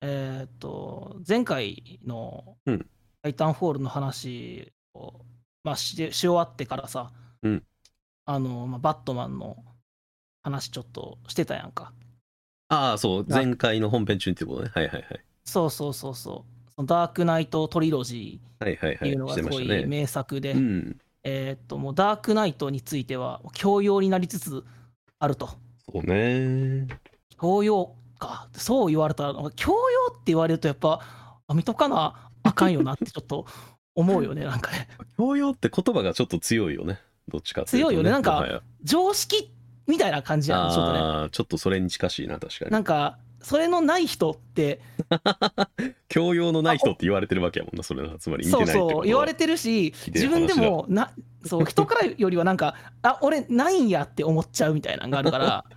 えーっと、前回のうんタイタンフォールの話を、まあ、しし終わってからさ、うんあの、まあ、バットマンの話ちょっとしてたやんか。ああ、そう、前回の本編中にってことね。はいはいはい。そうそうそうそう。そのダークナイトトリロジ。ーっていうのがすごい。名作で、うん。えーっと、もうダークナイトについては教養になりつつあると。そうね。教養か。そう言われたら、教養って言われるとやっぱ、あ見とかなあかんよなってちょっと 思うよね、なんかね。教養って言葉がちょっと強いよね。どっちかっていうと、強いよねなんか常識みたいな感じやん、ちょっとね。ああ、ちょっとそれに近しいな、確かに。なんか、それのない人って、教養のない人って言われてるわけやもんな、それな。つまりそうないってことはそう、言われてるし、自分でもな、そう、人からよりはなんか、あ、俺ないんやって思っちゃうみたいなのがあるから、ぜ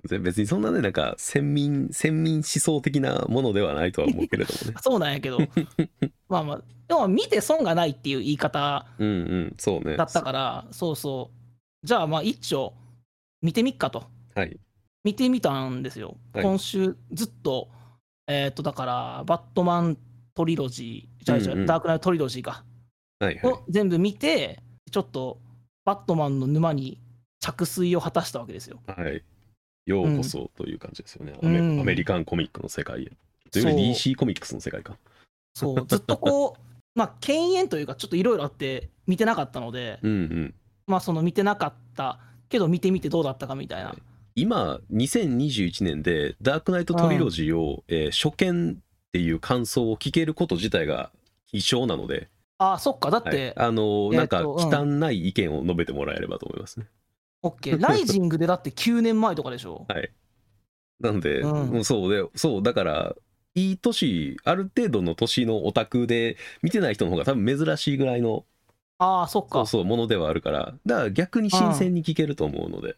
別にそんなね、なんか、先民、先民思想的なものではないとは思うけれどもね。そうなんやけど、まあまあ、でも見て損がないっていう言い方うんうん、そうね。だったから、そうそう。じゃあまあ一丁見てみっかと。はい。見てみたんですよ。はい今週ずっと、えっ、と、だから、バットマントリロジー、じゃあじゃあうんうんダークナイトトリロジーか、はいはい。を全部見て、ちょっとバットマンの沼に着水を果たしたわけですよ。はい。ようこそという感じですよね。アメうんアメリカンコミックの世界へ。そう全部 DC コミックスの世界か。そう、ずっとこう、まあ、敬遠というか、ちょっといろいろあって、見てなかったので、うんうん。まあ、その見てなかったけど、見てみてどうだったかみたいな。今、2021年で、ダークナイトトリロジーを、えー初見っていう感想を聞けること自体が必勝なので、あ、そっか、だっはいて、あのーえーなんか、とうん汚い意見を述べてもらえればと思いますね。オッケー、ライジングでだって9年前とかでしょ？なので、うんもうそうで、そう、だから、いい年、ある程度の年のオタクで、見てない人の方が多分珍しいぐらいの、ああ、そっか。そうそう、ものではあるから、だから逆に新鮮に聞けると思うので、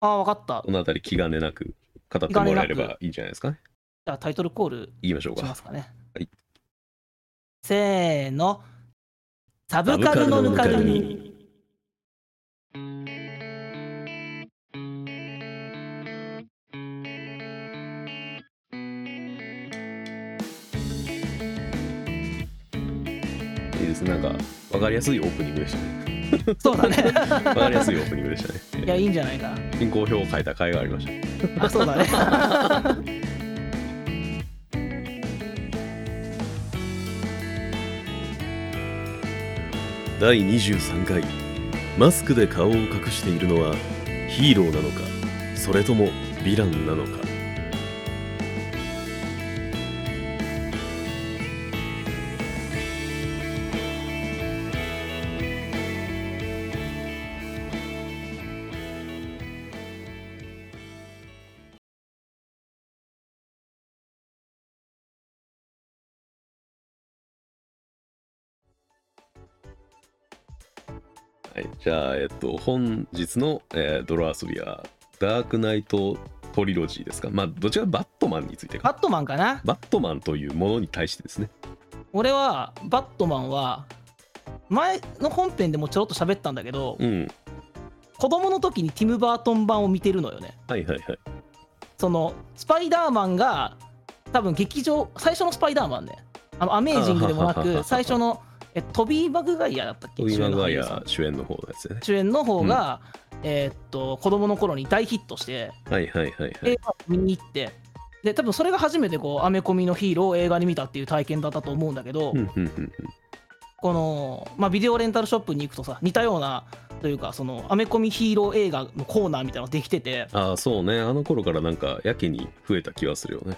ああ、わかった。このあたり気兼ねなく語ってもらえればいいんじゃないですかね。じゃあタイトルコール言いましょうか。しますかね。はいせーの。サブカルのぬかるみ。ですね。なんか、わかりやすいオープニングでしたね。そうだね。わかりやすいオープニングでしたね。いや、いいんじゃないか進行表を書いた甲斐がありました。な。あ、そうだね。第23回マスクで顔を隠しているのはヒーローなのかそれともヴィランなのかじゃあ、えっと、本日の、えードロア遊びは、ダークナイトトリロジーですか？まあ、どちらかバットマンについてか。バットマンかな？バットマンというものに対してですね。俺は、バットマンは、前の本編でもちょろっと喋ったんだけど、うん。子供の時にティム・バートン版を見てるのよね。はいはいはい。その、スパイダーマンが、多分劇場、最初のスパイダーマンね。あのアメージングでもなく、最初の、えトビー・マグガイアだったっけ？トビー・マグワイア主演の方のやつね。主演の方が、えーっと子供の頃に大ヒットしてはいはいはいはい。映画を見に行ってで多分それが初めてこうアメコミのヒーローを映画に見たっていう体験だったと思うんだけど、うんうんうんうんこの、まあ、ビデオレンタルショップに行くとさ似たようなというかそのアメコミヒーロー映画のコーナーみたいなのができててああ、そうね。あの頃からなんかやけに増えた気はするよね。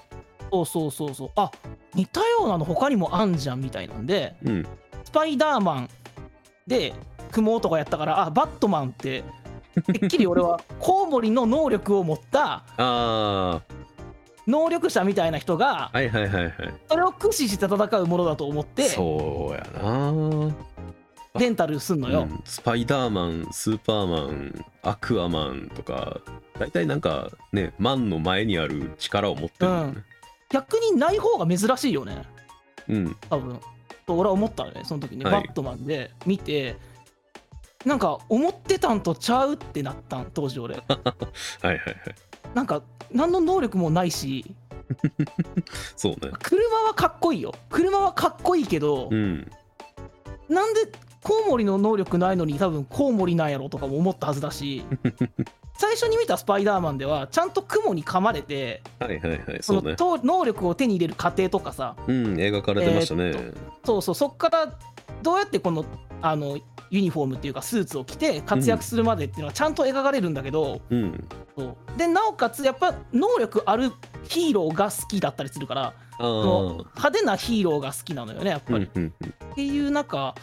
そうそうそうそうあ似たようなの他にもあんじゃんみたいなんでうん。スパイダーマンで雲男やったからあバットマンっててっきり俺はコウモリの能力を持ったあ能力者みたいな人があ、はいはいはいはい。それを駆使して戦うものだと思ってそうやな。レンタルすんのよ、うんスパイダーマン、スーパーマン、アクアマンとか、大体なんかね、マンの前にある力を持ってる。逆にない方が珍しいよねうん。多分と俺は思ったのねその時に、はい。バットマンで見てなんか思ってたんとちゃうってなったん当時俺。はいはいはい。なんか何の能力もないし。そうね。車はかっこいいよ。車はかっこいいけど、うん。なんでコウモリの能力ないのに多分コウモリなんやろとかも思ったはずだし 最初に見たスパイダーマンではちゃんと雲に噛まれてはいはいはいその能力を手に入れる過程とかさ。うん描かれてましたね、えーそうそうそっからどうやってこのあのユニフォームっていうかスーツを着て活躍するまでっていうのはちゃんと描かれるんだけど、うん。そう。でなおかつやっぱ能力あるヒーローが好きだったりするから派手なヒーローが好きなのよねやっぱり。うんうんっていう中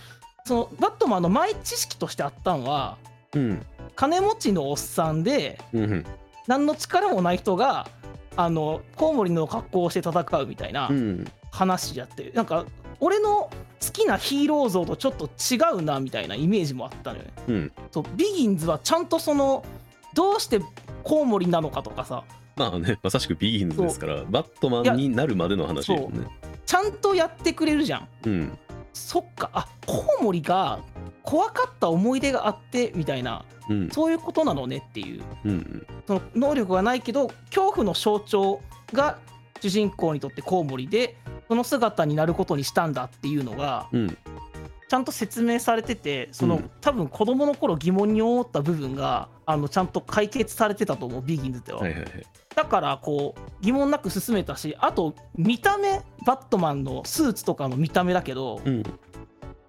そのバットマンの前知識としてあったんはうん金持ちのおっさんでうんうん。何の力もない人があのコウモリの格好をして戦うみたいなうん話やってなんか俺の好きなヒーロー像とちょっと違うなみたいなイメージもあったのよね。うん。そうビギンズはちゃんとそのどうしてコウモリなのかとかさ。まあねまさしくビギンズですからバットマンになるまでの話ね。ちゃんとやってくれるじゃん。うん。そっか。あコウモリが怖かった思い出があってみたいなうん。そういうことなのねっていう。うんその能力がないけど恐怖の象徴が主人公にとってコウモリでその姿になることにしたんだっていうのがうん。ちゃんと説明されててその、うん。多分子供の頃疑問に思った部分があのちゃんと解決されてたと思うビギンズでは、はいはいはい。だからこう疑問なく進めたしあと見た目バットマンのスーツとかの見た目だけどうん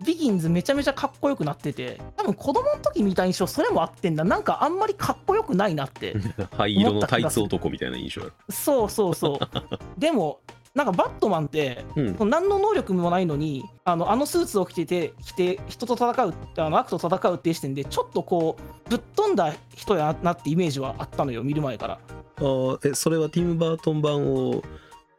ビギンズめちゃめちゃかっこよくなってて多分子供の時見た印象それもあってんだ。なんかあんまりかっこよくないなって。灰色のタイツ男みたいな印象。そうそうそう。でもなんかバットマンってうん。何の能力もないのにあのあのスーツを着てて着て人と戦うあの悪と戦うっていう視点でちょっとこうぶっ飛んだ人やなってイメージはあったのよ見る前から。あーえそれはティム・バートン版を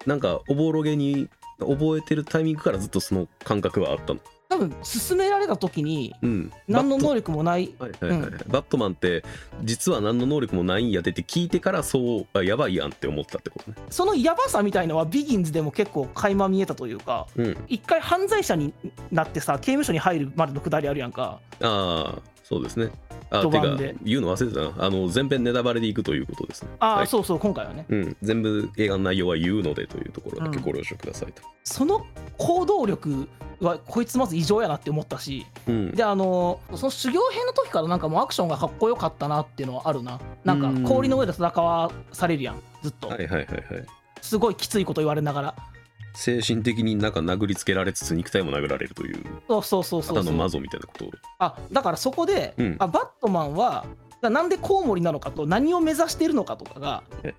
なんかおぼろげに覚えてるタイミングからずっとその感覚はあったの？多分進められた時にうん。何のバット能力もない。はいはいはいはい。うん。バットマンって実は何の能力もないんやでって聞いてからそうあやばいやんって思ったってことね。そのヤバさみたいのはビギンズでも結構垣間見えたというかうん。一回犯罪者になってさ刑務所に入るまでのくだりあるやんか。ああそうですねあてか言うの忘れてたな。あの全編ネタバレでいくということですね。ああ、はい。そうそう今回はね。うん、全部映画の内容は言うのでというところだけうんご了承くださいと、その行動力はこいつまず異常やなって思ったし。うん。であのその修行編の時からなんかもうアクションがかっこよかったなっていうのはあるな。なんうん。か氷の上で戦わされるやんずっと。はいはいはいはい。すごいきついこと言われながら精神的になんか殴りつけられつつ肉体も殴られるという。そうそうそうそうただのマゾみたいなこと。をあだからそこで、うん。あバットマンはなんでコウモリなのかと何を目指しているのかとかがえ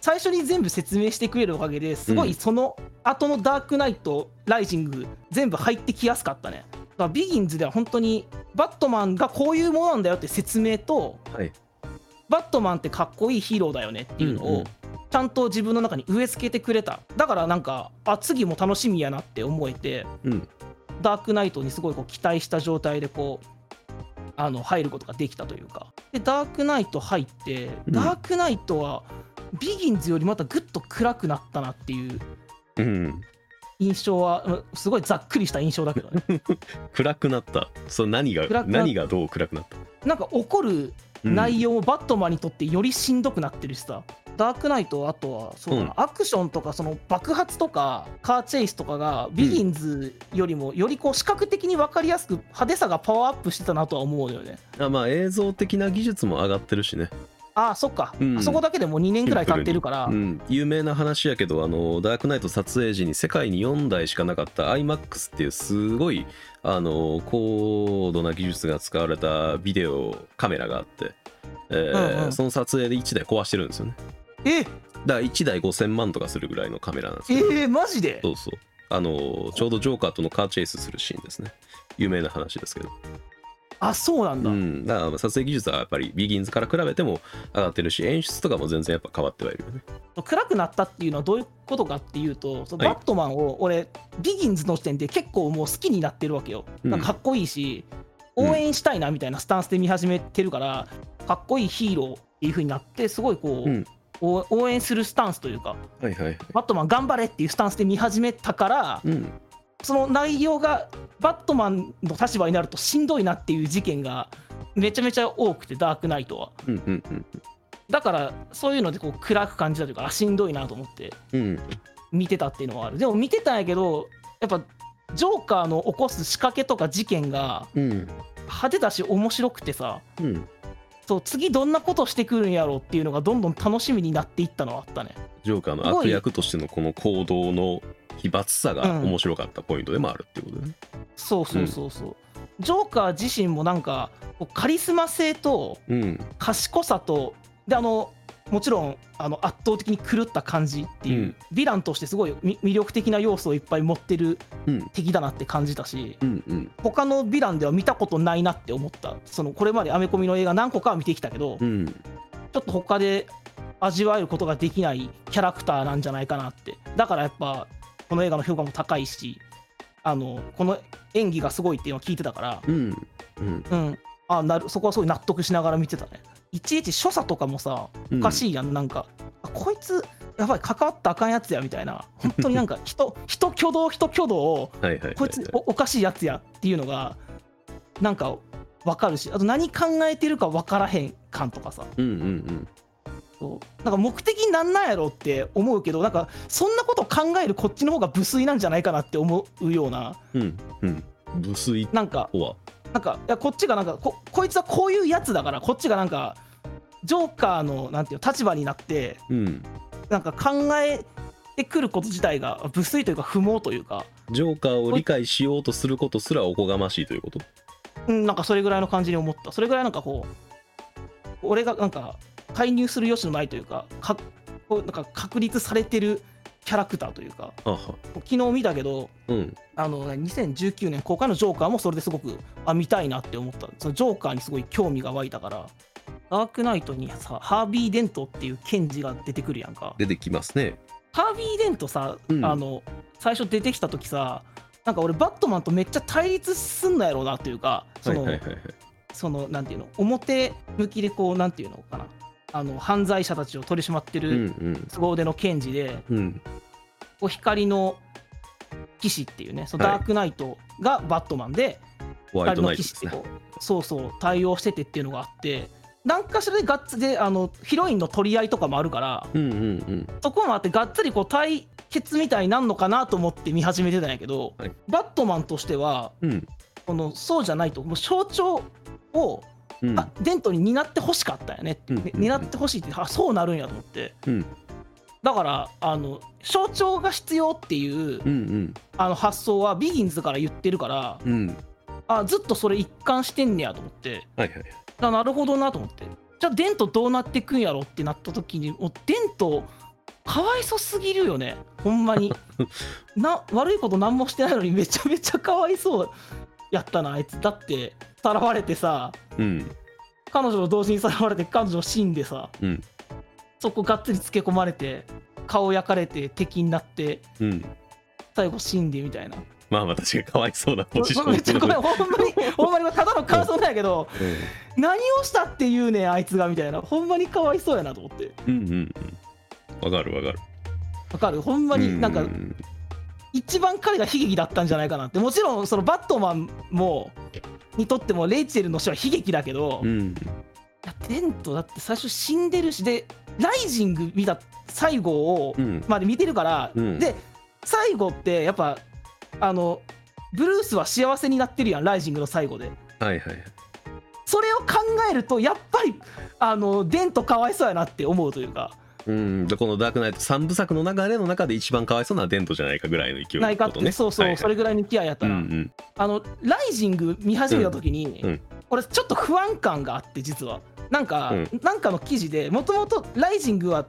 最初に全部説明してくれるおかげですごうん。いその後のダークナイトライジング全部入ってきやすかったね。だからビギンズでは本当にバットマンがこういうものなんだよって説明とはい。バットマンってかっこいいヒーローだよねっていうのをうんうんちゃんと自分の中に植え付けてくれた。だからなんかあ次も楽しみやなって思えてうん。ダークナイトにすごいこう期待した状態でこうあの入ることができたというか。でダークナイト入ってうん。ダークナイトはビギンズよりまたぐっと暗くなったなっていううん。印象はうんすごいざっくりした印象だけどね。暗くなった。それ何が何がどう暗くなった？なんか起こるうん内容もバットマンにとってよりしんどくなってるしさ、ダークナイトあとはそうだな、うん。アクションとかその爆発とかカーチェイスとかがビギンズよりもよりこう視覚的に分かりやすく派手さがパワーアップしてたなとは思うのよね。あまあ映像的な技術も上がってるしね。ああそっか、うん。あそこだけでもう2年ぐらい経ってるから、うん、有名な話やけどあのダークナイト撮影時に世界に4台しかなかった iMAX っていうすごいあの高度な技術が使われたビデオカメラがあって、えーうんうん。その撮影で1台壊してるんですよねえ？だから1台5000万とかするぐらいのカメラなんですけど。えー、マジで？そうそう。あのちょうどジョーカーとのカーチェイスするシーンですね。有名な話ですけど。あそうなんだ、うん、だから撮影技術はやっぱりビギンズから比べても上がってるし演出とかも全然やっぱ変わってはいるよね。暗くなったっていうのはどういうことかっていうと、そのはい。バットマンを俺ビギンズの時点で結構もう好きになってるわけよ、うん。なんかかっこいいしうん。応援したいなみたいなスタンスで見始めてるから、かっこいいヒーローっていう風になってすごいこう、うん。お応援するスタンスというかはいはい。バットマン頑張れっていうスタンスで見始めたからうん。その内容がバットマンの立場になるとしんどいなっていう事件がめちゃめちゃ多くてダークナイトは。うんうんうん。だからそういうのでこう暗く感じたというかあしんどいなと思ってうん。見てたっていうのはある。でも見てたんやけどやっぱジョーカーの起こす仕掛けとか事件がうん。派手だし面白くてさうんそう次どんなことしてくるんやろうっていうのがどんどん楽しみになっていったのはあったね。ジョーカーの悪役としてのこの行動の奇抜さが面白かったポイントでもあるっていうことでね。そうそうそうそう、ジョーカー自身もなんかカリスマ性とうん。賢さとであのもちろんあの圧倒的に狂った感じっていう、うん。ヴィランとしてすごいみ魅力的な要素をいっぱい持ってるうん。敵だなって感じたしうんうん。他のヴィランでは見たことないなって思ったそのこれまでアメコミの映画何個かは見てきたけど、ちうん。ょっと他で味わえることができないキャラクターなんじゃないかなって。だからやっぱこの映画の評価も高いしあのこの演技がすごいっていうのを聞いてたからうん。うん。うん。あなるそこはすごい納得しながら見てたねいちいち所作とかもさおかしいやん、なんかあこいつやばい関わったらあかんやつやみたいな。本当になんか人人挙動人挙動をこいつおおかしいやつやっていうのがなんか分かるし。あと何考えてるか分からへん感とかさ。うんうんそう。なんか目的なんなんやろって思うけどなんかそんなこと考えるこっちの方が無粋なんじゃないかなって思うような。うんうん。うん無粋なんかなんかいやこっちがなんかここいつはこういうやつだからこっちがなんかジョーカーのなんていうの立場になってうん。なんか考えてくること自体が無粋というか不毛というか、ジョーカーを理解しようとすることすらおこがましいということ？うん、なんかそれぐらいの感じに思った。それぐらいなんかこう俺がなんか介入する余地のないというかかこうなんか確立されてるキャラクターというか昨日見たけどうん。あの2019年公開のジョーカーもそれですごくあ見たいなって思った。そのジョーカーにすごい興味が湧いたからダークナイトにさハービー・デントっていう検事が出てくるやんか。出てきますね。ハービー・デントさ、うん。あの最初出てきた時さなんか俺バットマンとめっちゃ対立すんのやろうなっていうかその、そのなんていうの表向きでこうなんていうのかなあの犯罪者たちを取り締まってうんるうん。凄腕の検事で、うん。こう光の騎士っていうねそのはい。ダークナイトがバットマンで、ホワイトナイ光の騎士ってこうそうそう対応しててっていうのがあって何かしらでガッツであのヒロインの取り合いとかもあるからうんうんうん。そこもあってがっつりこう対決みたいになんのかなと思って見始めてたんやけど、はい。バットマンとしてはうん。このそうじゃないともう象徴を、うん。あデントに担ってほしかったよね、うん。ね担ってほしいってあそうなるんやと思って。うん。だからあの象徴が必要っていううんうん。あの発想はビギンズから言ってるからうん。あずっとそれ一貫してんねやと思って。はいはいあなるほどなと思って。じゃあデントどうなってくんやろってなった時にもうデントかわいそすぎるよね。ほんまに。な悪いこと何もしてないのにめちゃめちゃかわいそうやったなあいつ。だってさらわれてさうん。彼女と同時にさらわれて彼女死んでさうん。そこがっつりつけ込まれて顔焼かれて敵になってうん。最後死んでみたいな。まあ私がかわいそうなポジション。めっちゃごめんほんまにほんまにただの感想なんやけど何をしたって言うねんあいつがみたいな。ほんまにかわいそうやなと思って。うんうんうん。わかるわかる。わかる？ほんまになんかうう一番彼が悲劇だったんじゃないかなって。もちろんそのバットマンもにとってもレイチェルの死は悲劇だけど、いうん。やデントだって最初死んでるしでライジング見た最後をうん。まで見てるから、うん。で最後ってやっぱあのブルースは幸せになってるやんライジングの最後で。はいはいはい。それを考えるとやっぱりあのデントかわいそうやなって思うというかうん、でこのダークナイト3部作の流れの中で一番かわいそうなのはデントじゃないかぐらいの勢いないかって、そうそう、それぐぐらいの気合やったら、うんうん。あのライジング見始めた時に、うん。うん。俺ちょっと不安感があって実は。なんか、うん。なんかの記事でもともとライジングは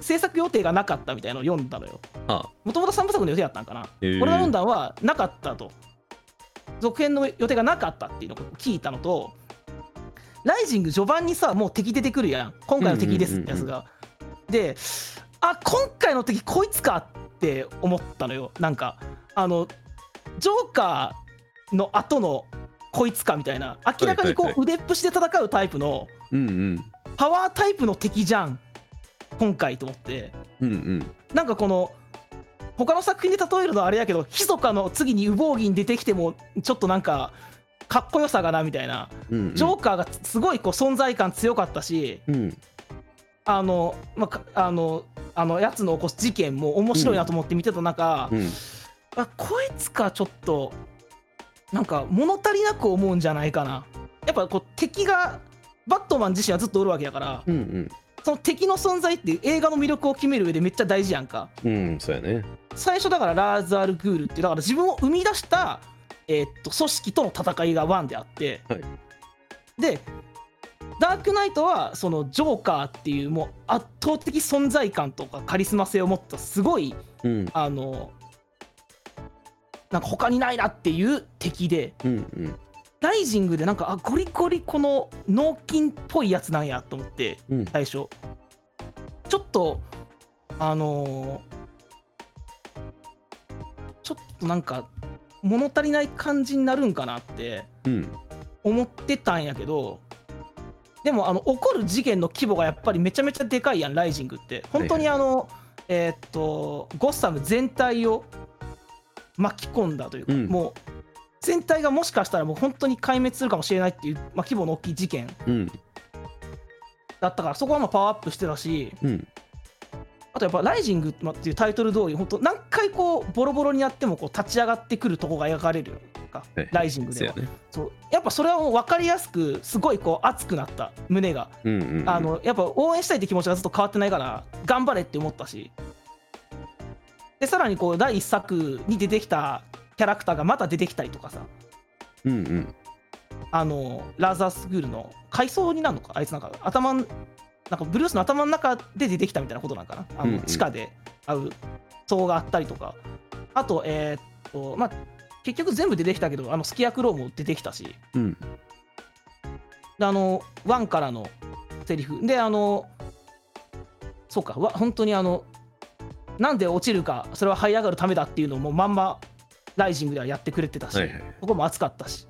制作予定がなかったみたいなのを読んだのよ。あ。もともと3部作の予定やったんかな、へー。俺が読んだのはなかったと。続編の予定がなかったっていうのを聞いたのとライジング序盤にさもう敵出てくるやん。今回の敵ですってやつが、であ今回の敵こいつかって思ったのよ。なんかあのジョーカーの後のこいつかみたいな明らかにこう腕っぷしで戦うタイプのパワータイプの敵じゃん今回と思って。うんうん。なんかこの他の作品で例えるのはあれやけど密かの次にウボウギに出てきてもちょっとなんかかっこよさがなみたいな。うんうん。ジョーカーがすごいこう存在感強かったしうんあの、まあか、あのあのやつの起こす事件も面白いなと思って見てた中、うん。あこいつかちょっとなんか物足りなく思うんじゃないかな。やっぱこう敵がバットマン自身はずっとおるわけやからうんうん。その敵の存在って映画の魅力を決める上でめっちゃ大事やんか。うんそうやね。最初だからラーズ・アル・グールってだから自分を生み出した、えーっと組織との戦いがワンであって、はい。でダークナイトはそのジョーカーっていうもう圧倒的存在感とかカリスマ性を持ったすごいうん。あのなんか他にないなっていう敵でうんうん。ライジングでなんかあゴリゴリこの脳筋っぽいやつなんやと思ってうん。最初。ちょっとあのちょっとなんか物足りない感じになるんかなってうん。思ってたんやけどでもあの起こる事件の規模がやっぱりめちゃめちゃでかいやんライジングって。本当にあの、えーっとゴッサム全体を巻き込んだというか、うん。もう全体がもしかしたらもう本当に壊滅するかもしれないっていう、まあ、規模の大きい事件うん。だったからそこはまあパワーアップしてたしうん。あとやっぱ「ライジング」っていうタイトル通り本当何回こうボロボロにやってもこう立ち上がってくるとこが描かれるかはいライジングでは。そうやね。そう。やっぱそれはもう分かりやすくすごいこう熱くなった胸が。うんうんうん。あのやっぱ応援したいって気持ちがずっと変わってないから頑張れって思ったし。でさらにこう第1作に出てきたキャラクターがまた出てきたりとかさ。うんうん。あのラーザースクールの階層になるのかあいつなんか。頭んなんかブルースの頭の中で出てきたみたいなことなんかな。あうんうん。の地下で会う層があったりとか。あとえーっとまあ結局全部出てきたけどあのスキアクローも出てきたし。うん。であのワンからのセリフ。であのそうかわ本当にあのなんで落ちるかそれは這い上がるためだっていうのをもうまんまライジングではやってくれてたし、はいはい。ここも熱かったし。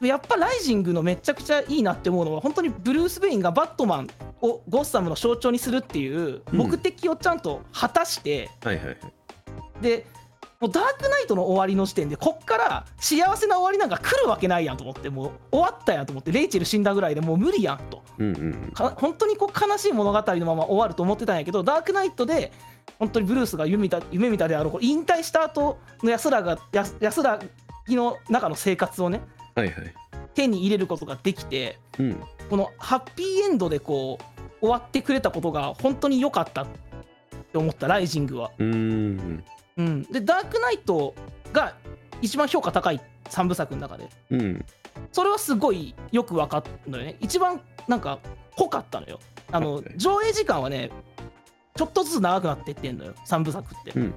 やっぱライジングのめちゃくちゃいいなって思うのは本当にブルース・ベインがバットマンをゴッサムの象徴にするっていううん目的をちゃんと果たして、はいはいはい。でもうダークナイトの終わりの時点でこっから幸せな終わりなんか来るわけないやんと思ってもう終わったやんと思ってレイチェル死んだぐらいでもう無理やんと。うんうんか本当にこう悲しい物語のまま終わると思ってたんやけどダークナイトで本当にブルースが夢見た夢見たであろう引退した後の安らが安安らぎの中の生活をねはいはい。手に入れることができてうん。このハッピーエンドでこう終わってくれたことが本当に良かったって思ったライジングは。うーんうん、でダークナイトが一番評価高い3部作の中で。うん。それはすごいよく分かったのよね。一番なんか濃かったのよ。あのはい上映時間はねちょっとずつ長くなっていってんのよ3部作って、うん。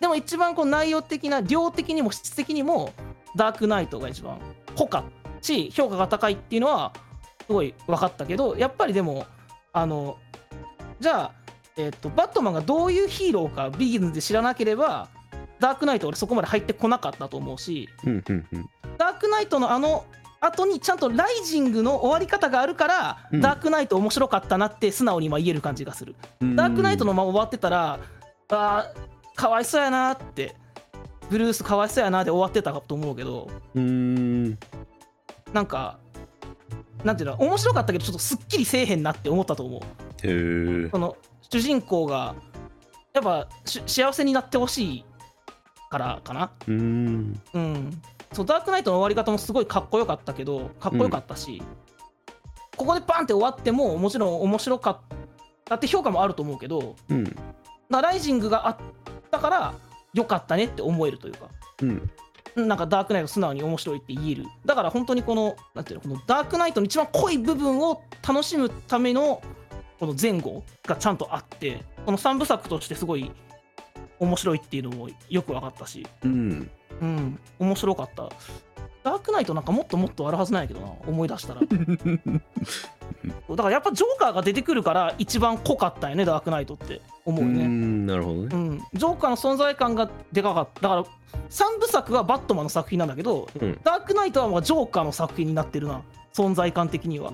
でも一番こう内容的な量的にも質的にもダークナイトが一番濃かったし評価が高いっていうのはすごい分かったけどやっぱりでもあのじゃあ、えっとバットマンがどういうヒーローかビギンズで知らなければダークナイト俺そこまで入ってこなかったと思うしうんうんうん。ダークナイトのあの後にちゃんとライジングの終わり方があるから、うん。ダークナイト面白かったなって素直に今言える感じがする。ダークナイトのまま終わってたら、あーかわいそうやなって、ブルースかわいそうやなで終わってたと思うけど、うーん。なんか、なんていうの、面白かったけど、ちょっとすっきりせえへんなって思ったと思う。その主人公が、やっぱし幸せになってほしいからかな。うーん。うん、そうダークナイトの終わり方もすごいかっこよかったけどかっこよかったし、ここでパンって終わってももちろん面白かったって評価もあると思うけどうん。ライジングがあったからよかったねって思えるというか。うん。なんかダークナイト素直に面白いって言える。だから本当にこのなんていうのこのダークナイトの一番濃い部分を楽しむためのこの前後がちゃんとあってこの3部作としてすごい面白いっていうのもよく分かったしうんうん、面白かった。ダークナイトなんかもっともっとあるはずなんやけどな、思い出したら。だからやっぱジョーカーが出てくるから一番濃かったよね、ダークナイトって思うね。んなるほどねうん、ジョーカーの存在感がでかかった。だから3部作はバットマンの作品なんだけど、うんダークナイトはまあジョーカーの作品になってるな、存在感的には。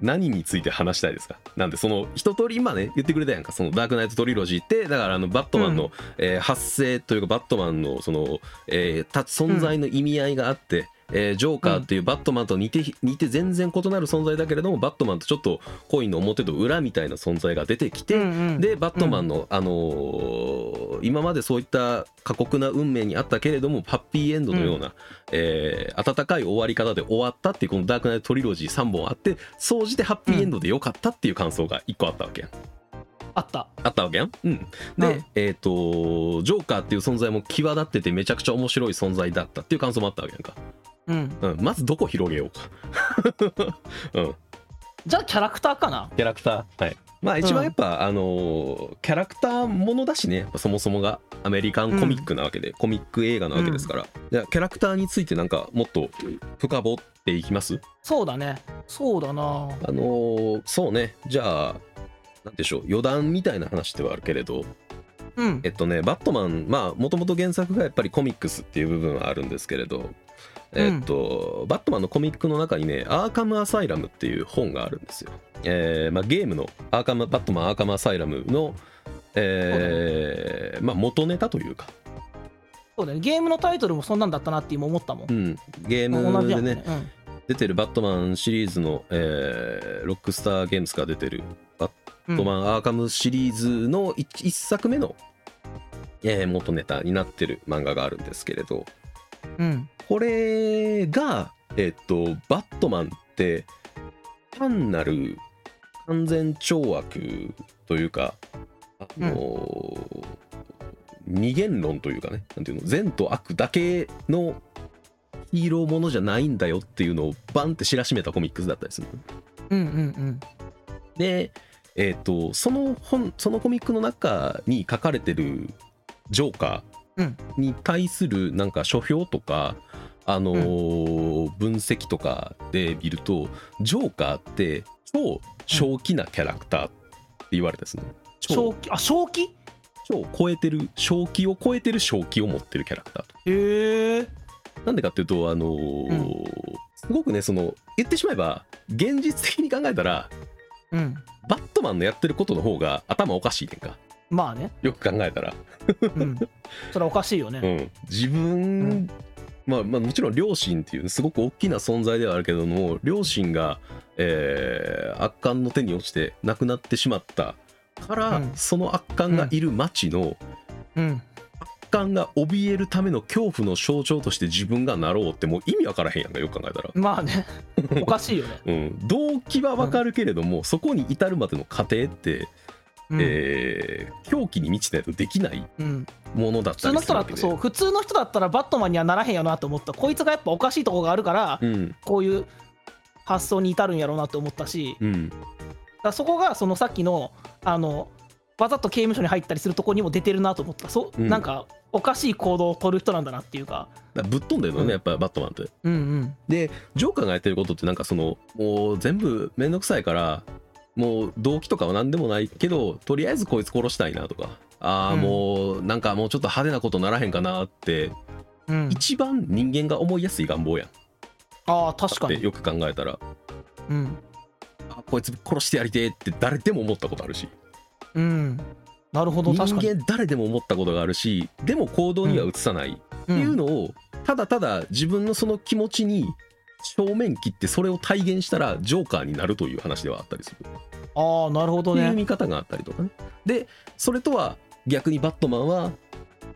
何について話したいですか？なんでその一通り今ね言ってくれたやんか。そのダークナイトトリロジーってだからあのバットマンの、うん。えー発生というかバットマンのその、えーた存在の意味合いがあって、えージョーカーっていうバットマンと似て似て全然異なる存在だけれどもバットマンとちょっとコインの表と裏みたいな存在が出てきて、うんうんでバットマンの、あのー今までそういった過酷な運命にあったけれどもハッピーエンドのような、えー温かい終わり方で終わったっていうこのダークナイトトリロジー3本あって総じてハッピーエンドで良かったっていう感想が1個あったわけやん。あったあったわけやん？うん、で、うんえっ、とジョーカーっていう存在も際立っててめちゃくちゃ面白い存在だったっていう感想もあったわけやんか。うん。うん、まずどこ広げようか。うん、じゃあキャラクターかな？キャラクター？はい。まあ一番やっぱ、あのーキャラクターものだしね。そもそもが。アメリカンコミックなわけで、コミック映画なわけですから、じゃあキャラクターについてなんかもっと深掘っていきます？そうだね。そうだな。あのーそうね。じゃあなんでしょう。余談みたいな話ではあるけれど。うん。えっとねバットマン。まあもともと原作がやっぱりコミックスっていう部分はあるんですけれどえっと、バットマンのコミックの中にね「アーカム・アサイラム」っていう本があるんですよ、えーまあ、ゲームのアーカムバットマン・アーカム・アサイラムの、えーまあ、元ネタというか、そうだね。ゲームのタイトルもそんなんだったなって今思ったもん。うん、ゲームでねうん。出てるバットマンシリーズの、えーロックスターゲームズから出てるバッうんトマン・アーカムシリーズの 1, 作目の、えー元ネタになってる漫画があるんですけれどうん。これがえっとバットマンって単なる完全懲悪というかあのー二元論というかねなんていうの善と悪だけのヒーローものじゃないんだよっていうのをバンって知らしめたコミックスだったりする。のうんうん。でえっ、とその本そのコミックの中に書かれてるジョーカーに対するなんか書評とかあのー分析とかで見るとジョーカーって超正気なキャラクターって言われたですね。超。正気？あ正気？超超えてる正気を超えてる正気を持ってるキャラクターと。へえ。なんでかっていうとあのーすごくねその言ってしまえば現実的に考えたらうん。バットマンのやってることの方が頭おかしいねんかまあね。よく考えたら、うん。それはおかしいよね。うん、自分、うん。まあ、まあもちろん両親っていうすごく大きな存在ではあるけども両親が、えー悪漢の手に落ちて亡くなってしまったから、うん。その悪漢がいる町のうん。悪漢が怯えるための恐怖の象徴として自分がなろうってもう意味わからへんやんかよく考えたら。まあね。おかしいよね。うん、動機はわかるけれども、そこに至るまでの過程って、うん。えー狂気に満ちないとできないうん。ものだっ普たり通の人だっするわけでう普通の人だったらバットマンにはならへんやろなと思った。こいつがやっぱおかしいとこがあるからうん。こういう発想に至るんやろうなと思ったし。うん。だそこがそのさっきのあのわざと刑務所に入ったりするとこにも出てるなと思った。そ、うん。なんかおかしい行動を取る人なんだなっていうか。ぶっ飛んでるのね、うん。やっぱバットマンって。うんうん。でジョーカーがやってることってなんかそのもう全部めんどくさいからもう動機とかは何でもないけどとりあえずこいつ殺したいなとか。ああうん。もうなんかもうちょっと派手なことならへんかなって、うん。一番人間が思いやすい願望やん。ああ確かに。よく考えたら。うん。あこいつ殺してやりてえって誰でも思ったことあるし。うん。なるほど人確かに。間誰でも思ったことがあるしでも行動には移さない。っていうのを、ただただ自分のその気持ちに正面切ってそれを体現したらジョーカーになるという話ではあったりするああなるほどっていうね見方があったりとかね。でそれとは逆にバットマンは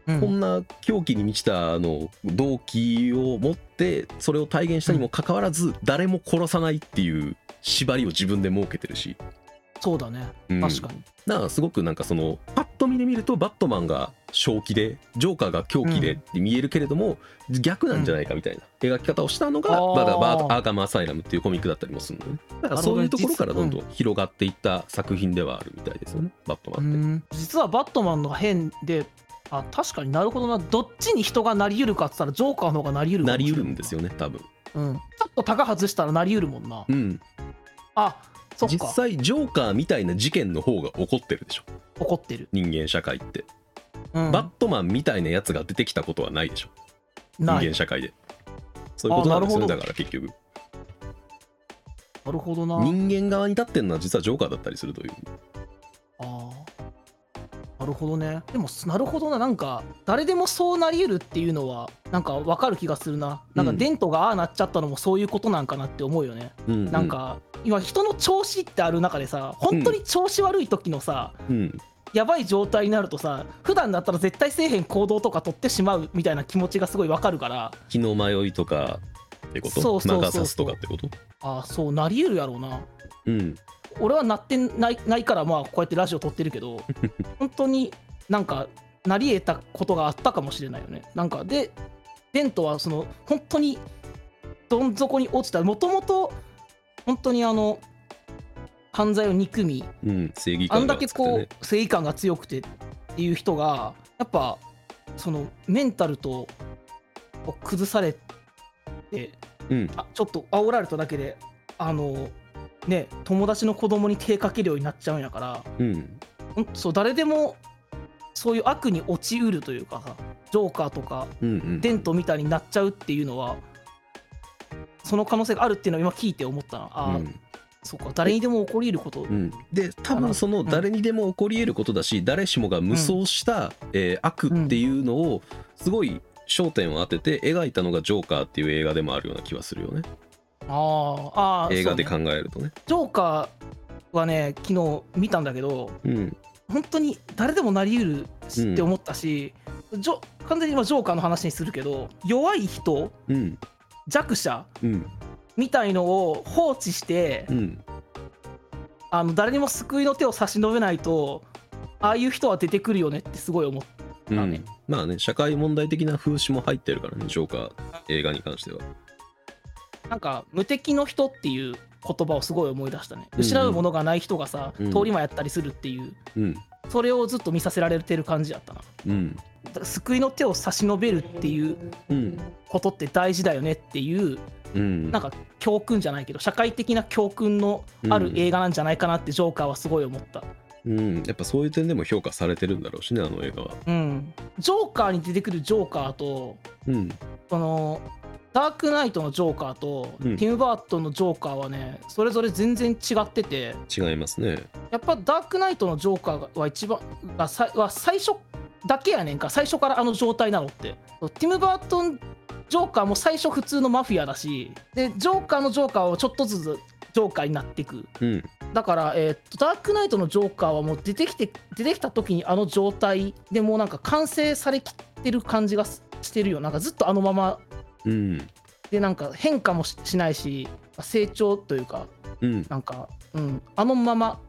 うん。こんな狂気に満ちたあの動機を持ってそれを体現したにもかかわらず誰も殺さないっていう縛りを自分で設けてるし、そうだね。うん。確かに。だからすごくなんかそのパッと見で見るとバットマンが正気でジョーカーが狂気でって見えるけれども、逆なんじゃないかみたいな。描き方をしたのが、まだバーアーカム・アサイラムっていうコミックだったりもするのね。だからそういうところからどんどん広がっていった作品ではあるみたいですよね。バットマンって。うん実はバットマンの変であ確かになるほどな。どっちに人がなりうるかっつったらジョーカーの方がなりうるかなりうるんですよね多分。うん、ちょっと高外したらなりうるもんな。うん、あ実か。際ジョーカーみたいな事件の方が起こってるでしょ。怒ってる、人間社会って、うん、バットマンみたいなやつが出てきたことはないでしょ。人間社会で。そういうことなんですよね。だから結局。なるほどな。人間側に立ってるのは実はジョーカーだったりするという。あー。なるほどね。でもなるほどな。なんか誰でもそうなり得るっていうのはなんか分かる気がするな。なんかうん。デントがああなっちゃったのもそういうことなんかなって思うよね、うん。なんか今人の調子ってある中でさ本当に調子悪い時のさ、うん。やばい状態になるとさ普段だったら絶対せえへん行動とか取ってしまうみたいな気持ちがすごい分かるから。気の迷いとかってこと？そうそうそうそう。とかってこと？ああそうなり得るやろうな。うん。俺はなってないないからまあこうやってラジオ撮ってるけど 本当になんかなり得たことがあったかもしれないよね。なんかでデントはその本当にどん底に落ちた。もともと本当にあの犯罪を憎みうん正義あんだけこう正義感が強くてっていう人がやっぱそのメンタルと崩されてうん。あちょっと煽られただけであのね友達の子供に手かけるようになっちゃうんやからうん。そう誰でもそういう悪に落ちうるというかさジョーカーとかうんうんデントみたいになっちゃうっていうのはその可能性があるっていうのを今聞いて思ったな。あ、うん。そうか。誰にでも起こり得ること、うん、で多分その誰にでも起こり得ることだし、誰しもが無双した、えー悪っていうのをすごい焦点を当てて描いたのが「ジョーカー」っていう映画でもあるような気はするよね。あーあー映画で考えるとね。ジョーカーはね昨日見たんだけどうん。本当に誰でもなりうるしって思ったし、ジョ完全に今ジョーカーの話にするけど弱い人うん弱者うん。みたいのを放置して、うん。あの誰にも救いの手を差し伸べないとああいう人は出てくるよねってすごい思ったうん。ねまあね社会問題的な風刺も入ってるからねジョーカー映画に関しては。なんか無敵の人っていう言葉をすごい思い出したね。うんうん。失うものがない人がさ、うん。通り魔やったりするっていう。うん。それをずっと見させられてる感じやったな。うん救いの手を差し伸べるっていううんことって大事だよねっていううん。なんか教訓じゃないけど社会的な教訓のある映画なんじゃないかなってジョーカーはすごい思った。うん。やっぱそういう点でも評価されてるんだろうしねあの映画は。うん。ジョーカーに出てくるジョーカーとうん。そのダークナイトのジョーカーと、うん。ティム・バートンのジョーカーはねそれぞれ全然違ってて。違いますね。やっぱダークナイトのジョーカーは一番は最初だけやねんか最初からあの状態なのって。ティム・バートンジョーカーも最初普通のマフィアだしでジョーカーのジョーカーはちょっとずつジョーカーになっていく。うん。だから、えーっとダークナイトのジョーカーはもう出てきて出てきた時にあの状態でもうなんか完成されきってる感じがすしてるよ。なんかずっとあのまま。うん。でなんか変化もししないし成長というかうん。なんか、うん、あのまま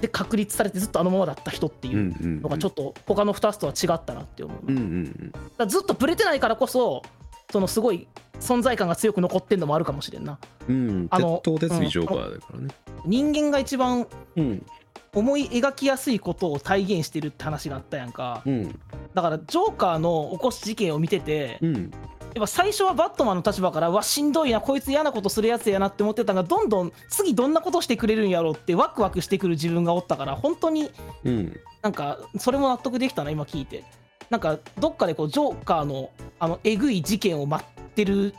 で確立されてずっとあのままだった人ってうんいううん。のがちょっと他の2つとは違ったなって思う、うんうんらずっとブレてないからこそそのすごい存在感が強く残ってんのもあるかもしれんな。うん。うんあの鉄頭鉄尾ジョーカーだからね。人間が一番うん。思い描きやすいことを体現してるって話があったやんか。うん。だからジョーカーの起こす事件を見ててうんやっぱ最初はバットマンの立場からうわしんどいなこいつ嫌なことするやつやなって思ってたのがどんどん次どんなことしてくれるんやろうってワクワクしてくる自分がおったから本当にうん。なんかそれも納得できたな今聞いて。なんかどっかでこうジョーカーのあのえぐい事件を待ってる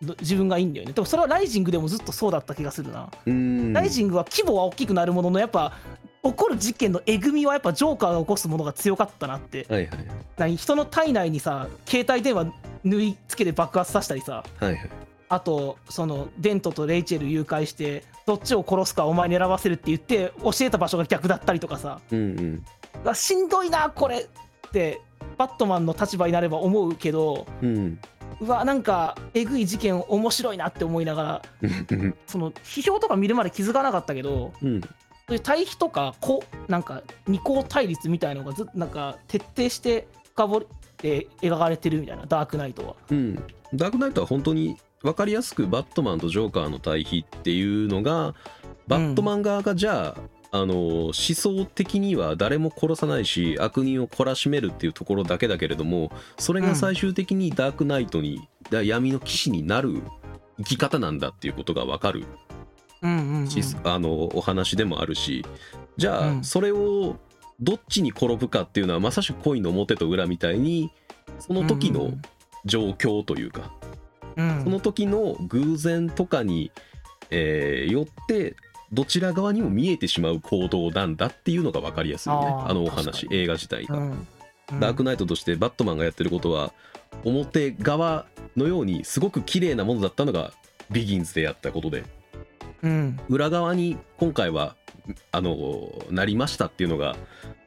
の自分がいいんだよね。でもそれはライジングでもずっとそうだった気がするな、うん。ライジングは規模は大きくなるもののやっぱ起こる事件のえぐみはやっぱジョーカーが起こすものが強かったなって。はいはい何人の体内にさ携帯電話縫い付けて爆発させたりさ。はいはい。あとそのデントとレイチェル誘拐してどっちを殺すかお前に選ばせるって言って教えた場所が逆だったりとかさ。うんうん。しんどいなこれってバットマンの立場になれば思うけどうん。うわなんかえぐい事件面白いなって思いながらうん その批評とか見るまで気づかなかったけどうんそういう対比とかこなんか二項対立みたいのがずなんか徹底して深掘って描かれてるみたいなダークナイトは。うんダークナイトは本当に分かりやすくバットマンとジョーカーの対比っていうのがバットマン側がじゃあ、あの思想的には誰も殺さないし悪人を懲らしめるっていうところだけだけれどもそれが最終的にダークナイトに、だ闇の騎士になる生き方なんだっていうことが分かる、あのお話でもあるしじゃあ、うん。それをどっちに転ぶかっていうのはまさしく恋の表と裏みたいにその時の状況というか、うん。その時の偶然とかに、えーよってどちら側にも見えてしまう行動なんだっていうのが分かりやすいね。あのお確話映画自体が、うん。うん。ダークナイトとしてバットマンがやってることは表側のようにすごく綺麗なものだったのがビギンズでやったことで。うん裏側に今回はあのなりましたっていうのが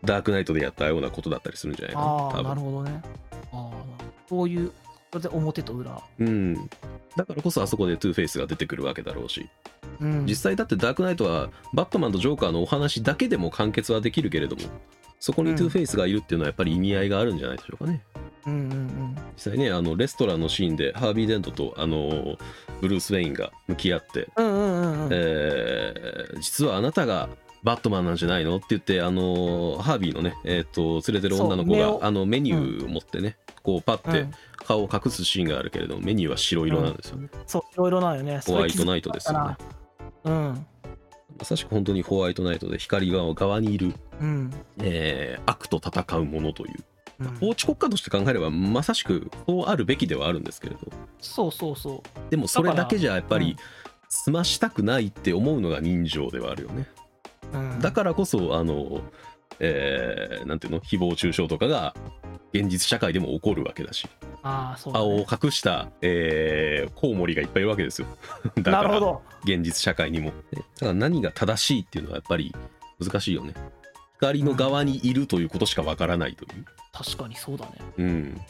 ダークナイトでやったようなことだったりするんじゃないかなあなるほどね。ああそういうそれで表と裏。うん。だからこそあそこでトゥーフェイスが出てくるわけだろうし。うん。実際だってダークナイトはバットマンとジョーカーのお話だけでも完結はできるけれどもそこにトゥーフェイスがいるっていうのはやっぱり意味合いがあるんじゃないでしょうかね。うんうん実際ねあのレストランのシーンでハービー・デントとあのブルース・ウェインが向き合って、うんうんうんうん。うんえー実はあなたがバットマンなんじゃないのって言ってあのハービーのね、えー、と連れてる女の子があのメニューを持ってね、こうパッてうん。顔を隠すシーンがあるけれどもメニューは白色なんですよね、そういろいろなんよね。ホワイトナイトですよね。うんまさしく本当にホワイトナイトで光側側にいる、うん。えー悪と戦うものという。うん。法治国家として考えればまさしくそうあるべきではあるんですけれど。そうそうそでもそれだけじゃやっぱりうん済ましたくないって思うのが人情ではあるよね。う、うん、だからこそあの、えーなんていうの誹謗中傷とかが現実社会でも起こるわけだし。ああそうだ、青をね、隠した、えーコウモリがいっぱいいるわけですよ。だからなるほど。現実社会にも。ねだから何が正しいっていうのはやっぱり難しいよね。光の側にいるということしかわからないという。確かにそうだね。うん、